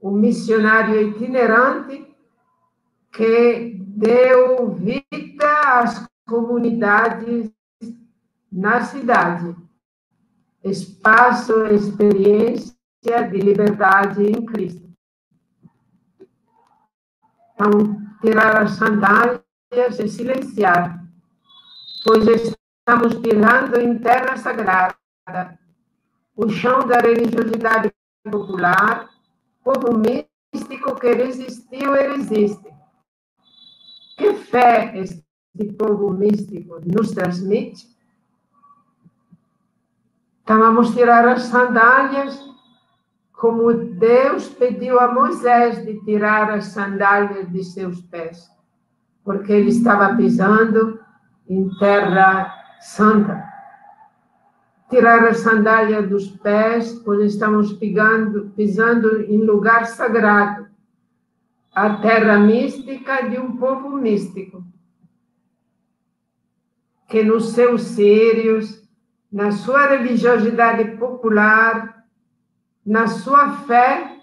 o missionário itinerante que deu vida às comunidades na cidade, espaço, experiência de liberdade em Cristo. Então, tirar as sandálias e silenciar, pois estamos pisando em terra sagrada, o chão da religiosidade popular, povo místico que resistiu e resiste. Que fé este povo místico nos transmite? Então vamos tirar as sandálias, como Deus pediu a Moisés de tirar as sandálias de seus pés, porque ele estava pisando em terra santa tirar a sandália dos pés, pois estamos pisando, em lugar sagrado, a terra mística de um povo místico, que nos seus sírios, na sua religiosidade popular, na sua fé,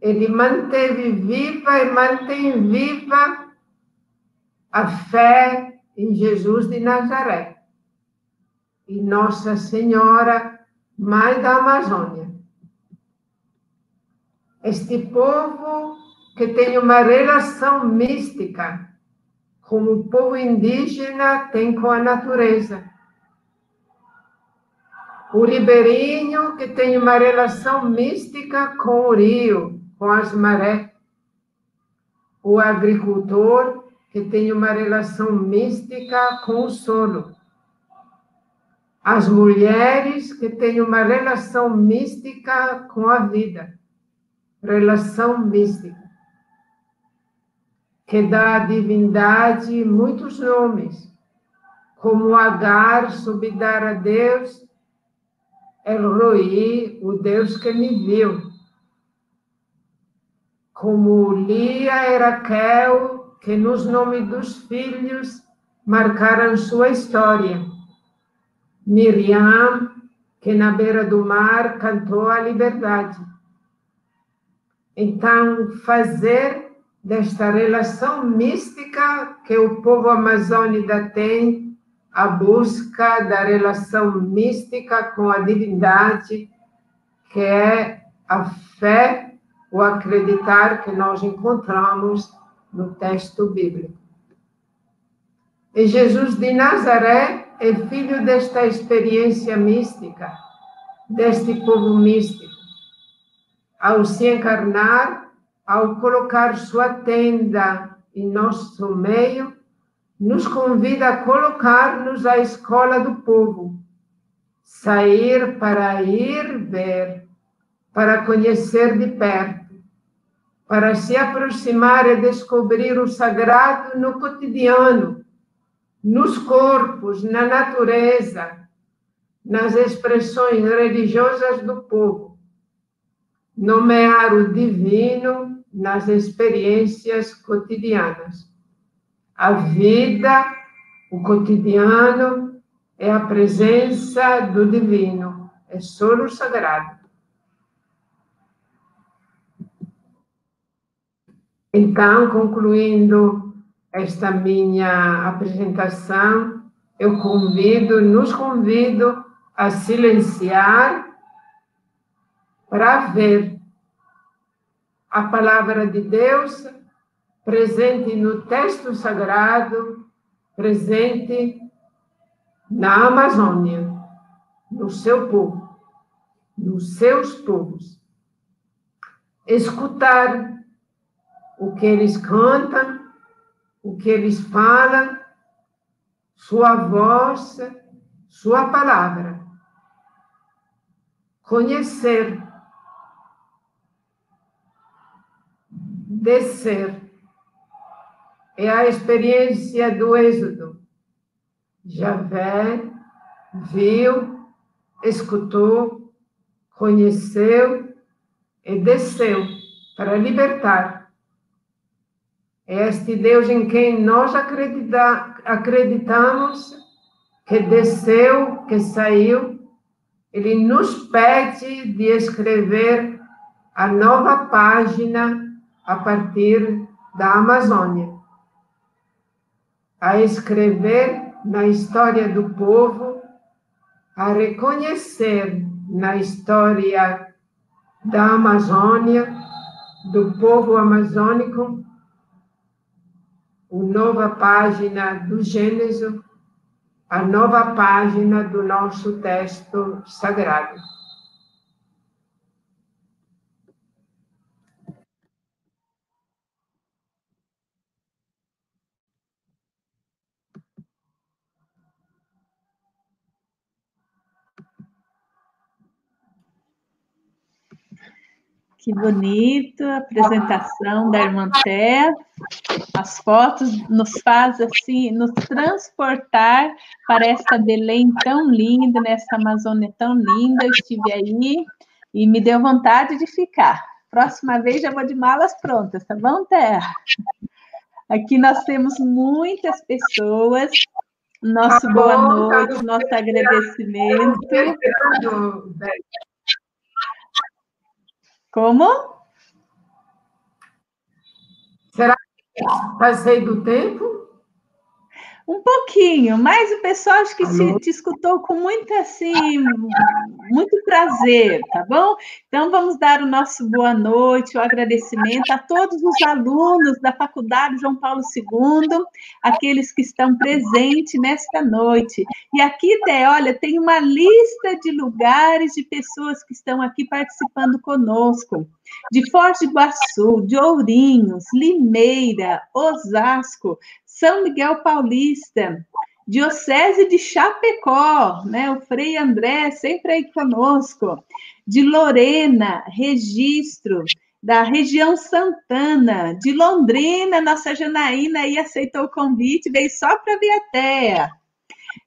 ele manteve viva e mantém viva a fé em Jesus de Nazaré e Nossa Senhora, Mãe da Amazônia. Este povo que tem uma relação mística, como o povo indígena tem com a natureza. O ribeirinho que tem uma relação mística com o rio, com as marés. O agricultor que tem uma relação mística com o solo. As mulheres que têm uma relação mística com a vida. Relação mística. Que dá à divindade muitos nomes, como Agar soube dar a Deus El Roi, o Deus que me viu. Como Lia e Raquel que nos nomes dos filhos marcaram sua história. Miriam, que na beira do mar cantou a liberdade. Então, fazer desta relação mística que o povo amazônida tem, a busca da relação mística com a divindade, que é a fé, o acreditar que nós encontramos no texto bíblico. E Jesus de Nazaré é filho desta experiência mística, deste povo místico. Ao se encarnar, ao colocar sua tenda em nosso meio, nos convida a colocar-nos à escola do povo, sair para ir ver, para conhecer de perto para se aproximar e descobrir o sagrado no cotidiano, nos corpos, na natureza, nas expressões religiosas do povo. Nomear o divino nas experiências cotidianas. A vida, o cotidiano, é a presença do divino, é só o sagrado. Então, concluindo esta minha apresentação, eu convido, nos convido a silenciar para ver a palavra de Deus presente no texto sagrado, presente na Amazônia, no seu povo, nos seus povos. Escutar o que eles cantam, o que eles falam, sua voz, sua palavra. Conhecer, descer, é a experiência do êxodo. Javé viu, escutou, conheceu e desceu para libertar este Deus em quem nós acredita, acreditamos, que desceu, que saiu, ele nos pede de escrever a nova página a partir da Amazônia. A escrever na história do povo, a reconhecer na história da Amazônia, do povo amazônico, a nova página do Gênesis, a nova página do nosso texto sagrado. Que bonito a apresentação da irmã Té. As fotos nos faz assim, nos transportar para esta Belém tão linda, nessa Amazônia tão linda. Eu estive aí e me deu vontade de ficar. Próxima vez já vou de malas prontas, tá bom, Terra? Aqui nós temos muitas pessoas. Nosso tá boa noite, nosso agradecimento. Como? Será que passei do tempo? Um pouquinho, mas o pessoal acho que se, te escutou com muito assim, muito prazer, tá bom? Então vamos dar o nosso boa noite, o agradecimento a todos os alunos da Faculdade João Paulo II, aqueles que estão presentes nesta noite. E aqui, Té, olha, tem uma lista de lugares de pessoas que estão aqui participando conosco. De Foz do Iguaçu, de Ourinhos, Limeira, Osasco, são Miguel Paulista, Diocese de Chapecó, né? O Frei André sempre aí conosco, de Lorena, Registro, da região Santana, de Londrina, nossa Janaína aí aceitou o convite, veio só para Viatéia.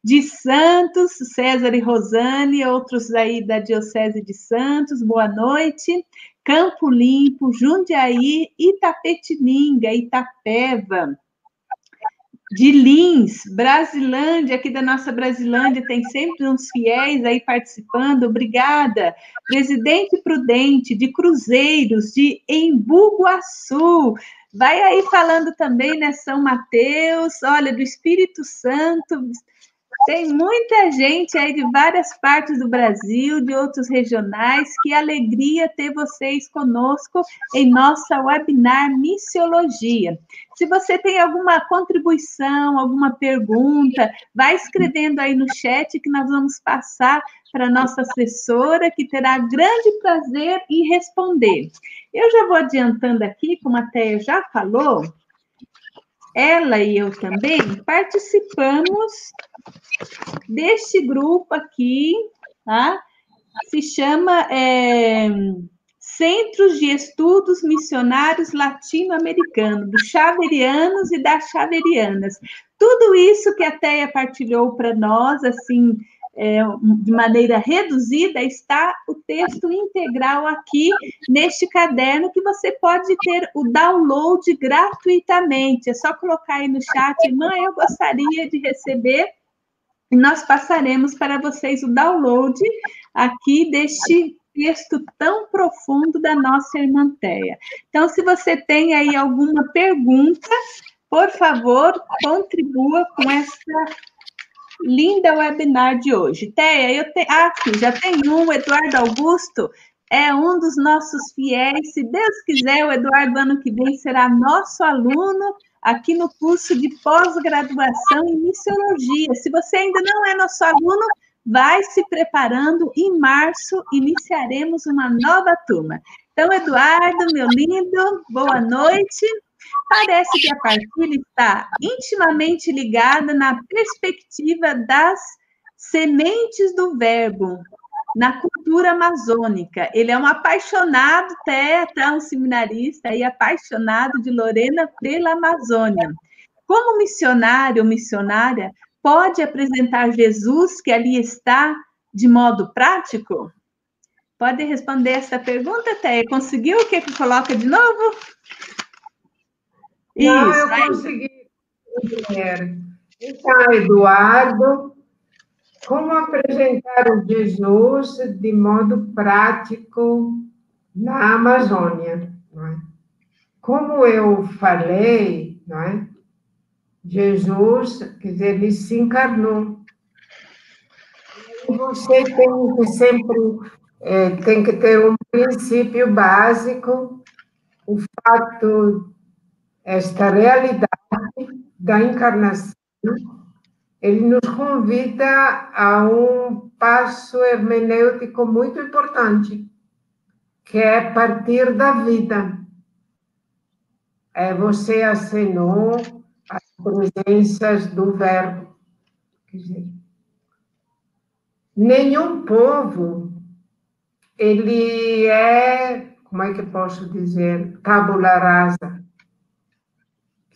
De Santos, César e Rosane, outros aí da Diocese de Santos, boa noite. Campo Limpo, Jundiaí, Itapetininga, Itapeva, de Lins, Brasilândia, aqui da nossa Brasilândia, tem sempre uns fiéis aí participando, obrigada. Presidente Prudente, de Cruzeiros, de Embu-Guaçu, vai aí falando também, né, São Mateus, olha, do Espírito Santo, tem muita gente aí de várias partes do Brasil, de outros regionais. Que alegria ter vocês conosco em nossa webinar Missiologia. Se você tem alguma contribuição, alguma pergunta, vai escrevendo aí no chat que nós vamos passar para nossa assessora, que terá grande prazer em responder. Eu já vou adiantando aqui, como a Teia já falou, ela e eu também participamos deste grupo aqui, tá? Se chama é, Centros de Estudos Missionários Latino-Americanos, dos Chaverianos e das Chaverianas. Tudo isso que a Teia partilhou para nós, assim, é, de maneira reduzida, está o texto integral aqui neste caderno que você pode ter o download gratuitamente. É só colocar aí no chat, mãe, eu gostaria de receber. E nós passaremos para vocês o download aqui deste texto tão profundo da nossa irmãteia. Então, se você tem aí alguma pergunta, por favor, contribua com essa linda webinar de hoje. Teia, eu tenho. Ah, aqui, já tem um, Eduardo Augusto é um dos nossos fiéis. Se Deus quiser, o Eduardo, ano que vem, será nosso aluno aqui no curso de pós-graduação em missiologia. Se você ainda não é nosso aluno, vai se preparando. Em março, iniciaremos uma nova turma. Então, Eduardo, meu lindo, boa noite. Parece que a partilha está intimamente ligada na perspectiva das sementes do verbo na cultura amazônica. Ele é um apaixonado, até, um seminarista e apaixonado de Lorena pela Amazônia. Como missionário ou missionária, pode apresentar Jesus que ali está de modo prático? Pode responder essa pergunta, Té? Conseguiu o que coloca de novo? Não, eu aí. consegui. Então, Eduardo, como apresentar o Jesus de modo prático na Amazônia? É? Como eu falei, não é? Jesus, quer dizer, ele se encarnou. Você tem que sempre é, tem que ter um princípio básico, o fato esta realidade da encarnação, ele nos convida a um passo hermenêutico muito importante, que é partir da vida. É, você acenou as presenças do Verbo. Quer dizer, nenhum povo ele é, como é que posso dizer, tabula rasa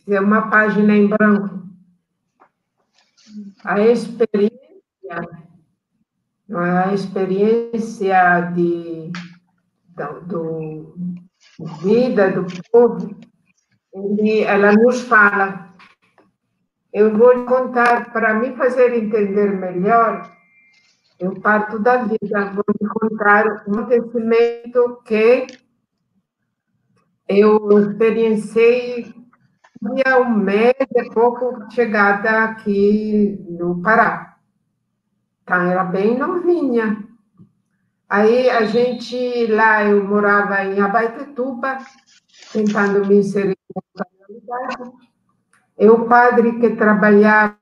é uma página em branco. A experiência, é a experiência de, do, do vida do povo, ele, ela nos fala. Eu vou contar, para me fazer entender melhor, eu parto da vida, vou contar um acontecimento que eu experienciei tinha um mês e pouco chegada aqui no Pará. Então, era bem novinha. Aí a gente, lá eu morava em Abaetetuba, tentando me inserir na comunidade. E o padre que trabalhava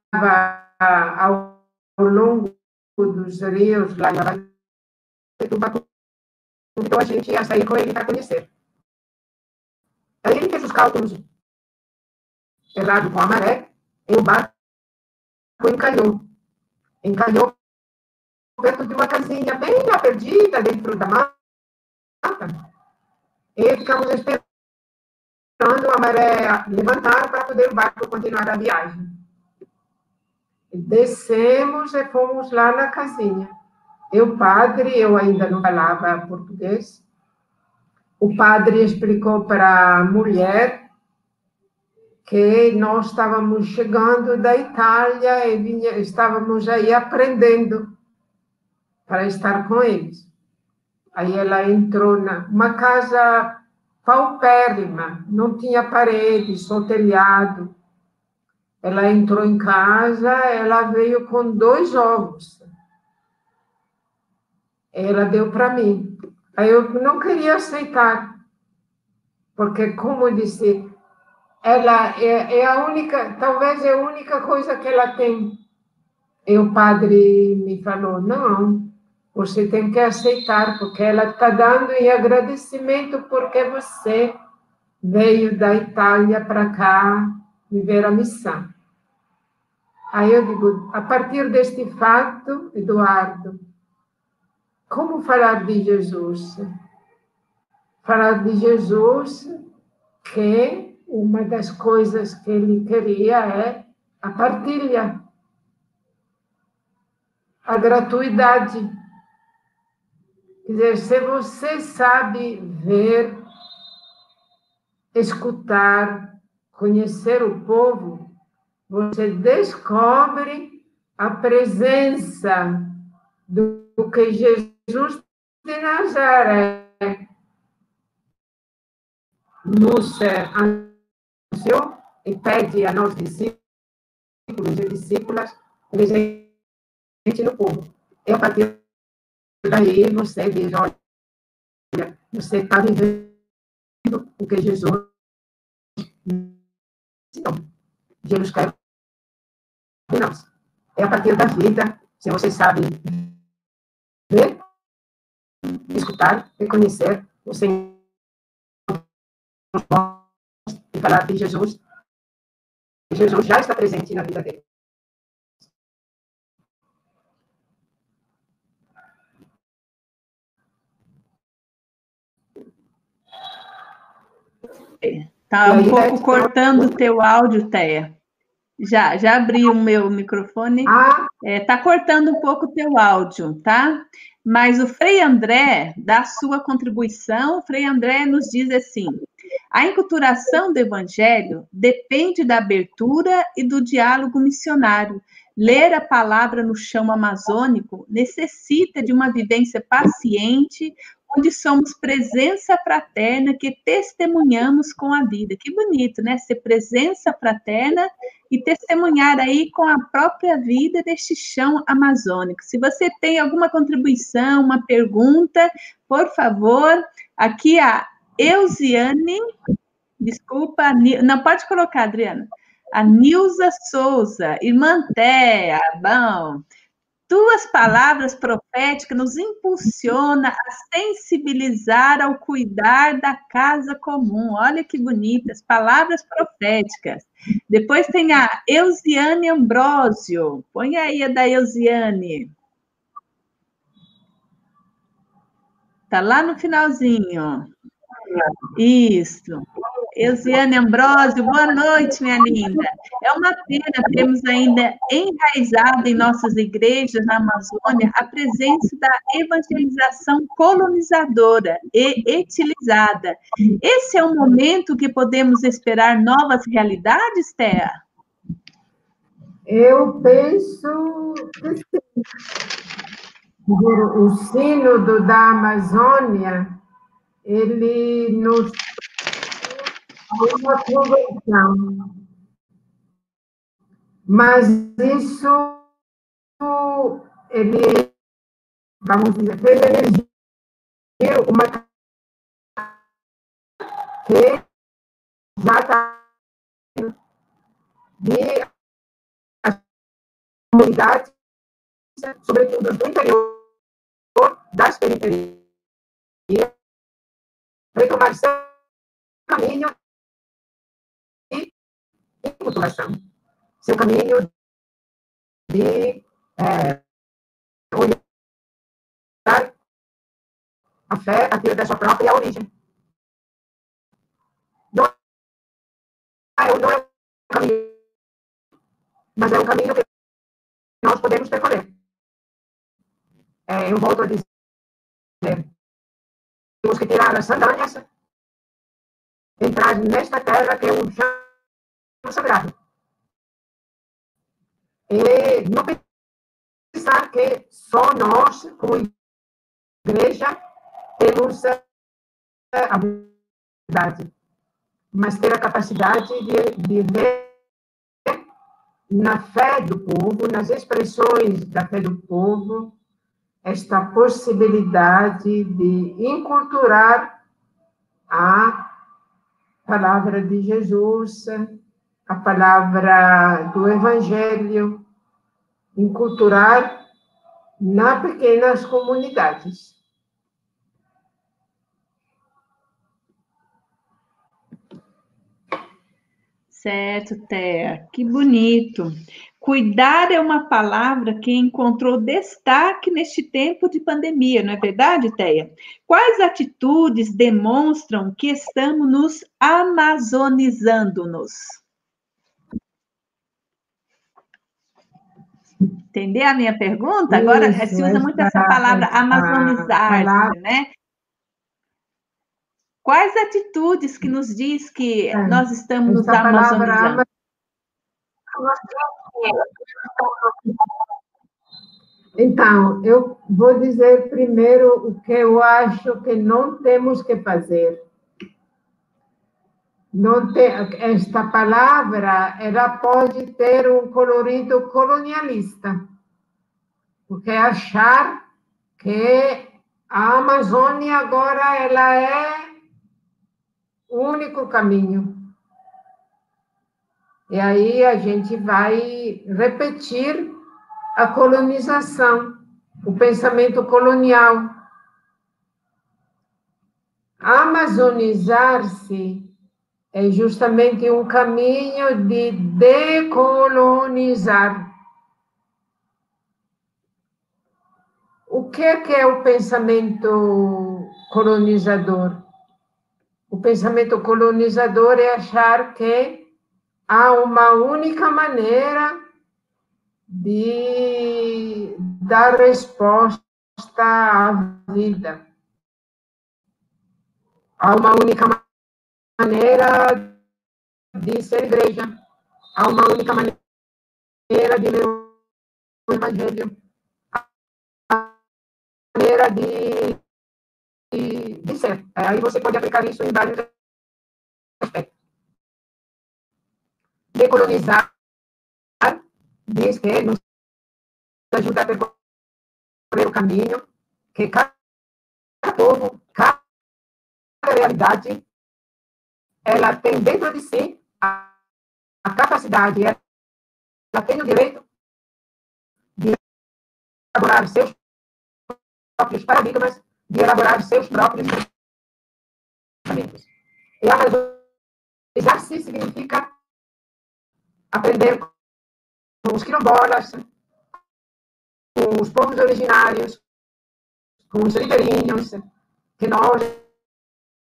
ao, longo dos rios lá em Abaetetuba, então a gente ia sair com ele para conhecer. Aí ele fez os cálculos errado com a maré, e o barco encalhou. Encalhou perto de uma casinha bem perdida, dentro da mata. E ficamos esperando a maré levantar para poder o barco continuar a viagem. Descemos e fomos lá na casinha. Eu, padre, eu ainda não falava português. O padre explicou para a mulher que nós estávamos chegando da Itália e vinha, estávamos aí aprendendo para estar com eles. Aí ela entrou numa casa paupérrima, não tinha parede, só telhado. Ela entrou em casa, ela veio com dois ovos. Ela deu para mim. Aí eu não queria aceitar, porque, como eu disse, ela é, é, a única, talvez é a única coisa que ela tem. E o padre me falou: não, você tem que aceitar, porque ela está dando em agradecimento porque você veio da Itália para cá viver a missão. Aí eu digo: a partir deste fato, Eduardo, como falar de Jesus? Falar de Jesus que uma das coisas que ele queria é a partilha, a gratuidade. Quer dizer, se você sabe ver, escutar, conhecer o povo, você descobre a presença do que Jesus de Nazaré nos e pede a nós, discípulos e discípulas, presente no povo. E a partir daí você diz, olha, você está vivendo o que Jesus ensinou. Jesus quer de nós. É a partir da vida, se você sabe ver, escutar, reconhecer o Senhor e falar de Jesus. Jesus já está presente na vida dele. Tá um pouco cortando o teu áudio, Teia. Já, já abri o meu microfone. Ah. É, tá cortando um pouco o teu áudio, tá? Mas o Frei André, da sua contribuição, o Frei André nos diz assim: a enculturação do evangelho depende da abertura e do diálogo missionário. Ler a palavra no chão amazônico necessita de uma vivência paciente, onde somos presença fraterna que testemunhamos com a vida. Que bonito, né? Ser presença fraterna e testemunhar aí com a própria vida deste chão amazônico. Se você tem alguma contribuição, uma pergunta, por favor, aqui a Eusiane, desculpa, não pode colocar, Adriana. A Nilza Souza, irmã Thea, bom. Tuas palavras proféticas nos impulsiona a sensibilizar ao cuidar da casa comum. Olha que bonitas, palavras proféticas. Depois tem a Eusiane Ambrósio. Põe aí a da Eusiane. Tá lá no finalzinho. Isso. Eusiane Ambrosio, boa noite, minha linda. É uma pena termos ainda enraizado em nossas igrejas na Amazônia a presença da evangelização colonizadora e etilizada. Esse é o momento que podemos esperar novas realidades, Thea? Eu penso que sim. O sínodo da Amazônia, ele nos uma conversão. Mas isso, ele, vamos dizer, elegir uma que já está de comunidades, sobretudo do interior das periferias, seu caminho de culturação, seu caminho de é, olhar a fé a partir da sua própria origem. Não é, não é um caminho, mas é um caminho que nós podemos percorrer. É, eu volto a dizer, temos que tirar as sandálias, entrar nesta terra que é um chão sagrado. E não pensar que só nós, como igreja, temos a verdade, mas ter a capacidade de, de ver na fé do povo, nas expressões da fé do povo, esta possibilidade de inculturar a palavra de Jesus, a palavra do Evangelho, inculturar nas pequenas comunidades. Certo, Thea, que bonito. Cuidar é uma palavra que encontrou destaque neste tempo de pandemia, não é verdade, Teia? Quais atitudes demonstram que estamos nos amazonizando-nos? Entender a minha pergunta? Agora Isso, se usa muito essa palavra amazonizar, né? Quais atitudes que nos diz que é, nós estamos nos amazonizando? Então, eu vou dizer primeiro o que eu acho que não temos que fazer. Esta palavra ela pode ter um colorido colonialista, porque achar que a Amazônia agora ela é o único caminho. E aí a gente vai repetir a colonização, o pensamento colonial. Amazonizar-se é justamente um caminho de decolonizar. O que é, que é o pensamento colonizador? O pensamento colonizador é achar que há uma única maneira de dar resposta à vida. Há uma única maneira de ser igreja. Há uma única maneira de ler o Evangelho. Há maneira de, de, de ser. Aí você pode aplicar isso em vários aspectos decolonizar, diz que nos ajuda a percorrer o caminho que cada povo, cada realidade, ela tem dentro de si a, a capacidade, ela tem o direito de elaborar seus próprios paradigmas, de elaborar seus próprios pensamentos. E a se significa aprender com os quilombolas, com os povos originários, com os ribeirinhos, que nós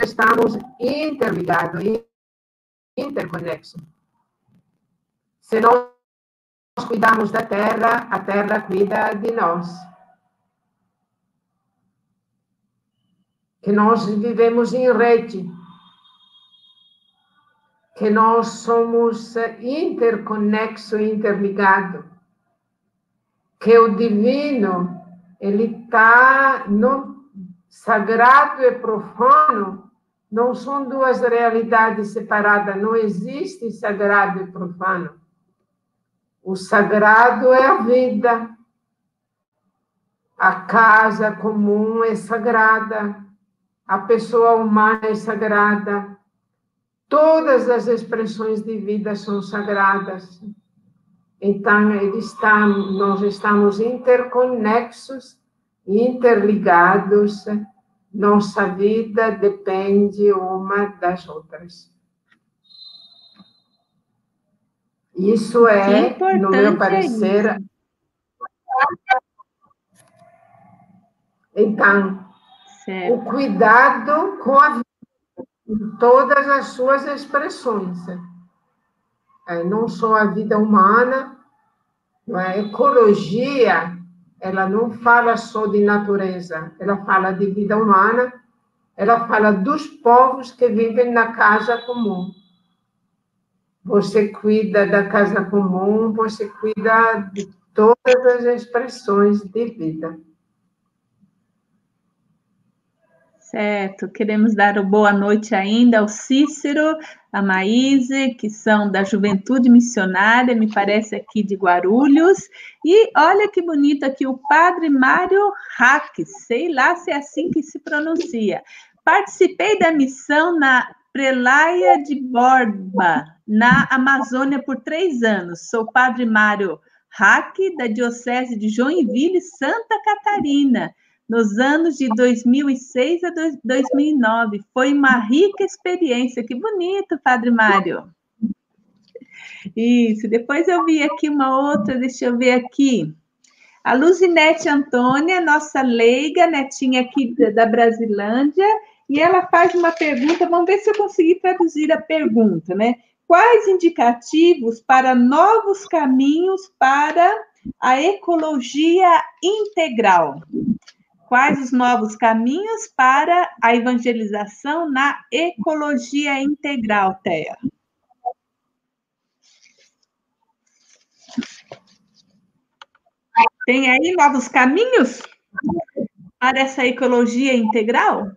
estamos interligados interconexos. Se nós cuidarmos da terra, a terra cuida de nós. Que nós vivemos em rede que nós somos interconexo interligado, que o divino ele está no sagrado e profano não são duas realidades separadas, não existe sagrado e profano. O sagrado é a vida. A casa comum é sagrada. A pessoa humana é sagrada. Todas as expressões de vida são sagradas. Então, está, nós estamos interconexos, interligados. Nossa vida depende uma das outras. Isso é, no meu parecer. É então, certo. o cuidado com a vida, em todas as suas expressões. É, não só a vida humana, a é? ecologia, ela não fala só de natureza, ela fala de vida humana, ela fala dos povos que vivem na casa comum. Você cuida da casa comum, você cuida de todas as expressões de vida. Certo, queremos dar boa noite ainda ao Cícero, a Maíse, que são da Juventude Missionária, me parece aqui de Guarulhos. E olha que bonito aqui, o Padre Mário Hack, sei lá se é assim que se pronuncia. Participei da missão na Prelaia de Borba, na Amazônia, por três anos. Sou Padre Mário Hack, da Diocese de Joinville, Santa Catarina nos anos de 2006 a 2009. Foi uma rica experiência. Que bonito, Padre Mário. Isso, depois eu vi aqui uma outra, deixa eu ver aqui. A Luzinete Antônia, nossa leiga, netinha aqui da Brasilândia, e ela faz uma pergunta, vamos ver se eu consegui traduzir a pergunta, né? Quais indicativos para novos caminhos para a ecologia integral? Quais os novos caminhos para a evangelização na ecologia integral, Thea? Tem aí novos caminhos para essa ecologia integral?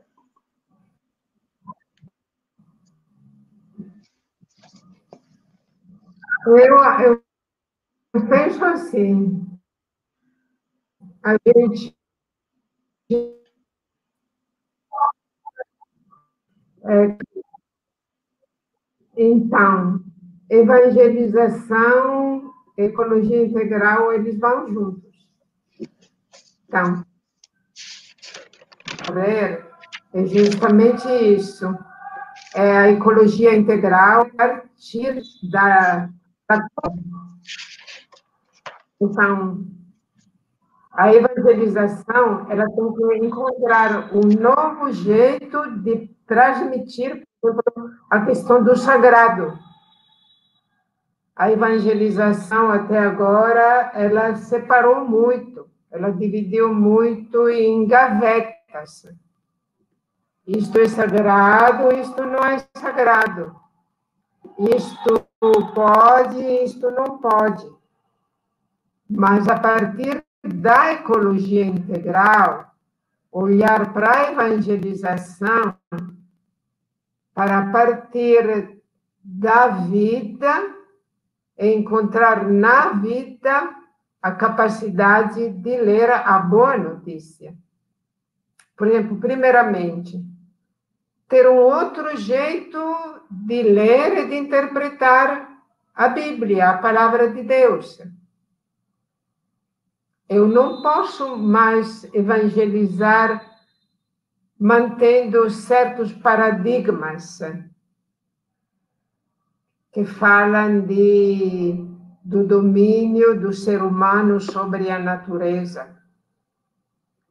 Eu, eu penso assim, a gente é, então, evangelização, ecologia integral, eles vão juntos. Então, ver, é justamente isso. É a ecologia integral a partir da, da então, a evangelização ela tem que encontrar um novo jeito de transmitir a questão do sagrado. A evangelização até agora ela separou muito, ela dividiu muito em gavetas. Isto é sagrado, isto não é sagrado. Isto pode, isto não pode. Mas a partir da ecologia integral, olhar para a evangelização para partir da vida, encontrar na vida a capacidade de ler a boa notícia. Por exemplo, primeiramente, ter um outro jeito de ler e de interpretar a Bíblia, a palavra de Deus. Eu não posso mais evangelizar mantendo certos paradigmas que falam de, do domínio do ser humano sobre a natureza,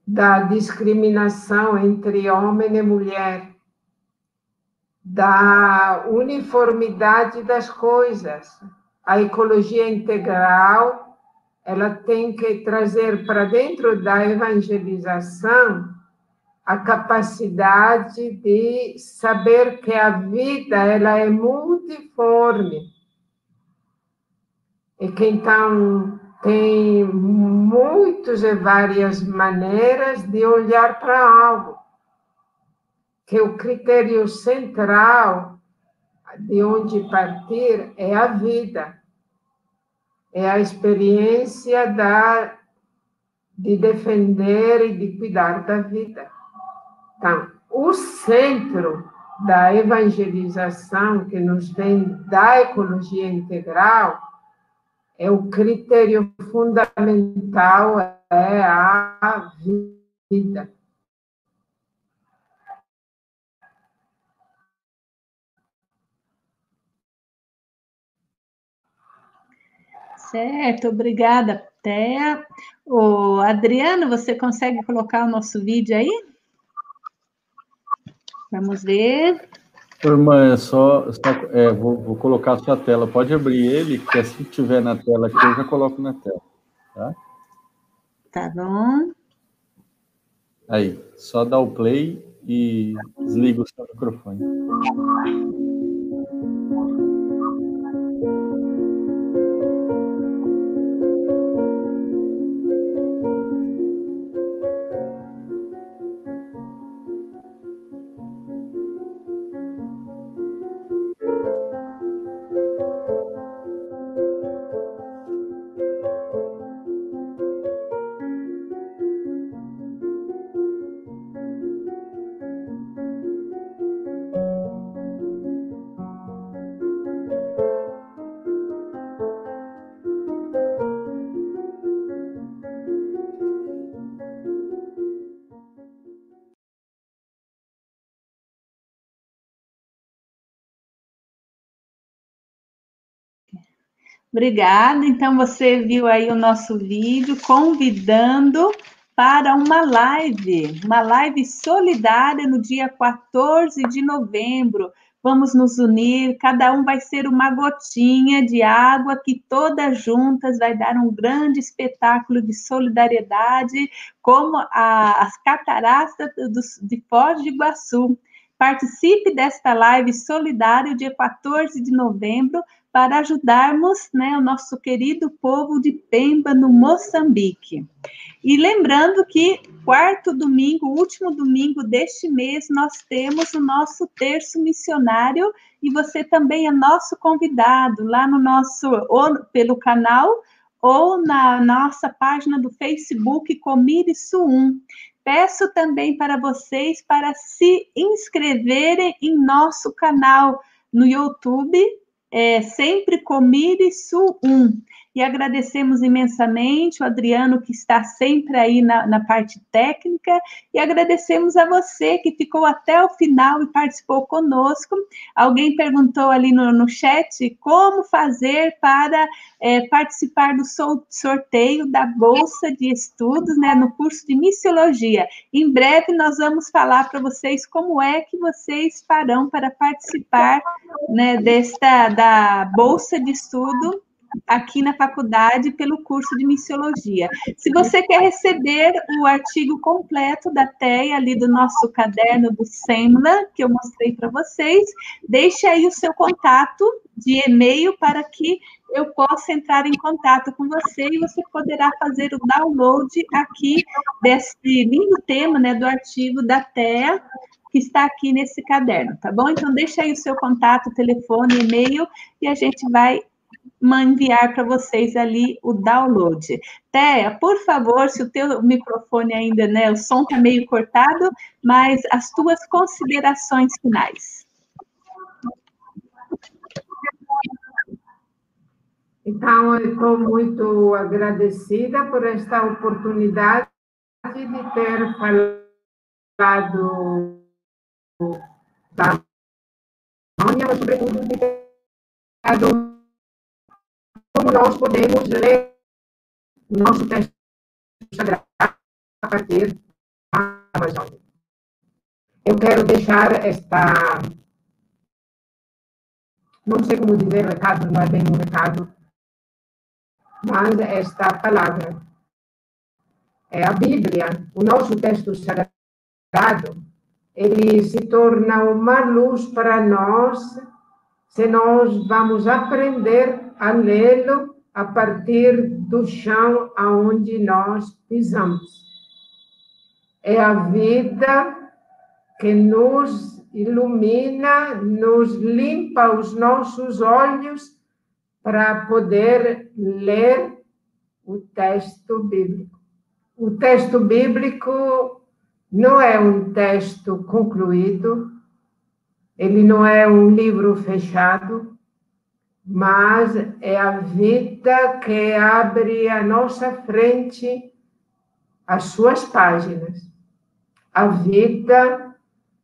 da discriminação entre homem e mulher, da uniformidade das coisas, a ecologia integral ela tem que trazer para dentro da evangelização a capacidade de saber que a vida ela é multiforme. E que então tem muitas e várias maneiras de olhar para algo. Que o critério central de onde partir é a vida, é a experiência da, de defender e de cuidar da vida. Então, o centro da evangelização que nos vem da ecologia integral é o critério fundamental é a vida. Certo, obrigada, Thea. O Adriano, você consegue colocar o nosso vídeo aí? Vamos ver. Irmã, é só, só é, vou, vou, colocar a sua tela. Pode abrir ele, que assim que estiver na tela aqui, eu já coloco na tela. Tá? Tá bom. Aí, só dá o play e desliga o seu microfone. Obrigada. Então, você viu aí o nosso vídeo convidando para uma live, uma live solidária no dia 14 de novembro. Vamos nos unir, cada um vai ser uma gotinha de água que todas juntas vai dar um grande espetáculo de solidariedade, como a, as cataratas do, de Foz de Iguaçu. Participe desta live solidária dia 14 de novembro para ajudarmos né, o nosso querido povo de Pemba, no Moçambique. E lembrando que quarto domingo, último domingo deste mês, nós temos o nosso terço missionário e você também é nosso convidado lá no nosso, ou pelo canal, ou na nossa página do Facebook Comire Suum. Peço também para vocês para se inscreverem em nosso canal no YouTube, é, sempre Comire Suum e agradecemos imensamente o Adriano, que está sempre aí na, na, parte técnica, e agradecemos a você que ficou até o final e participou conosco. Alguém perguntou ali no, no chat como fazer para é, participar do sorteio da Bolsa de Estudos né, no curso de Missiologia. Em breve nós vamos falar para vocês como é que vocês farão para participar né, desta da Bolsa de Estudo aqui na faculdade pelo curso de missiologia. Se você quer receber o artigo completo da TEA ali do nosso caderno do SEMLA, que eu mostrei para vocês, deixe aí o seu contato de e-mail para que eu possa entrar em contato com você e você poderá fazer o download aqui desse lindo tema, né, do artigo da TEA, que está aqui nesse caderno, tá bom? Então, deixa aí o seu contato, telefone, e-mail, e a gente vai enviar para vocês ali o download. Téa, por favor, se o teu microfone ainda, né, o som está meio cortado, mas as tuas considerações finais. Então, eu estou muito agradecida por esta oportunidade de ter falado da sobretudo de ter como nós podemos ler o nosso texto sagrado a partir da Amazônia. Eu quero deixar esta. Não sei como dizer recado, não é bem um recado, mas esta palavra. É a Bíblia, o nosso texto sagrado, ele se torna uma luz para nós se nós vamos aprender a lê-lo a partir do chão aonde nós pisamos. É a vida que nos ilumina, nos limpa os nossos olhos para poder ler o texto bíblico. O texto bíblico não é um texto concluído, ele não é um livro fechado, mas é a vida que abre à nossa frente as suas páginas. A vida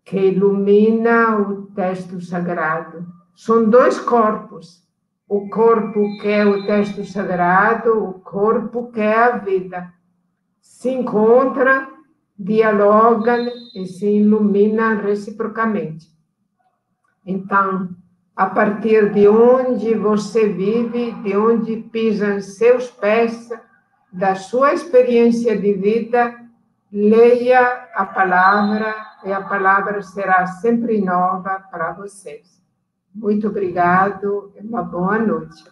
que ilumina o texto sagrado. São dois corpos. O corpo que é o texto sagrado, o corpo que é a vida. Se encontram, dialogam e se iluminam reciprocamente. Então, a partir de onde você vive, de onde pisam seus pés, da sua experiência de vida, leia a palavra e a palavra será sempre nova para vocês. Muito obrigado e uma boa noite.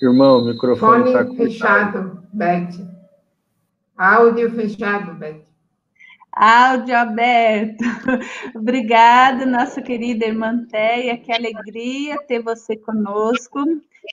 Irmão, o microfone está fechado, Beth. Áudio fechado, Beth. Áudio aberto. [LAUGHS] Obrigada, nossa querida irmã Teia. Que alegria ter você conosco.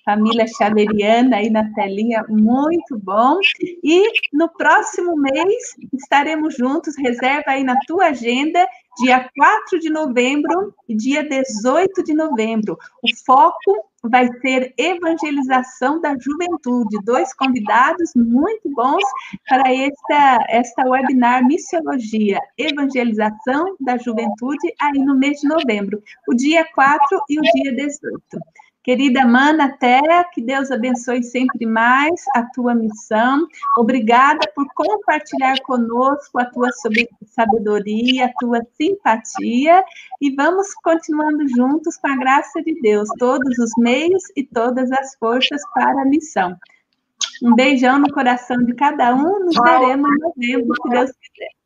Família Xaveriana aí na telinha, muito bom. E no próximo mês estaremos juntos. Reserva aí na tua agenda, dia 4 de novembro e dia 18 de novembro. O foco vai ser evangelização da juventude. Dois convidados muito bons para esta, esta webinar Missiologia, Evangelização da Juventude, aí no mês de novembro, o dia 4 e o dia 18. Querida Mana Terra, que Deus abençoe sempre mais a tua missão. Obrigada por compartilhar conosco a tua sabedoria, a tua simpatia. E vamos continuando juntos com a graça de Deus, todos os meios e todas as forças para a missão. Um beijão no coração de cada um. Nos veremos em novembro, se Deus quiser.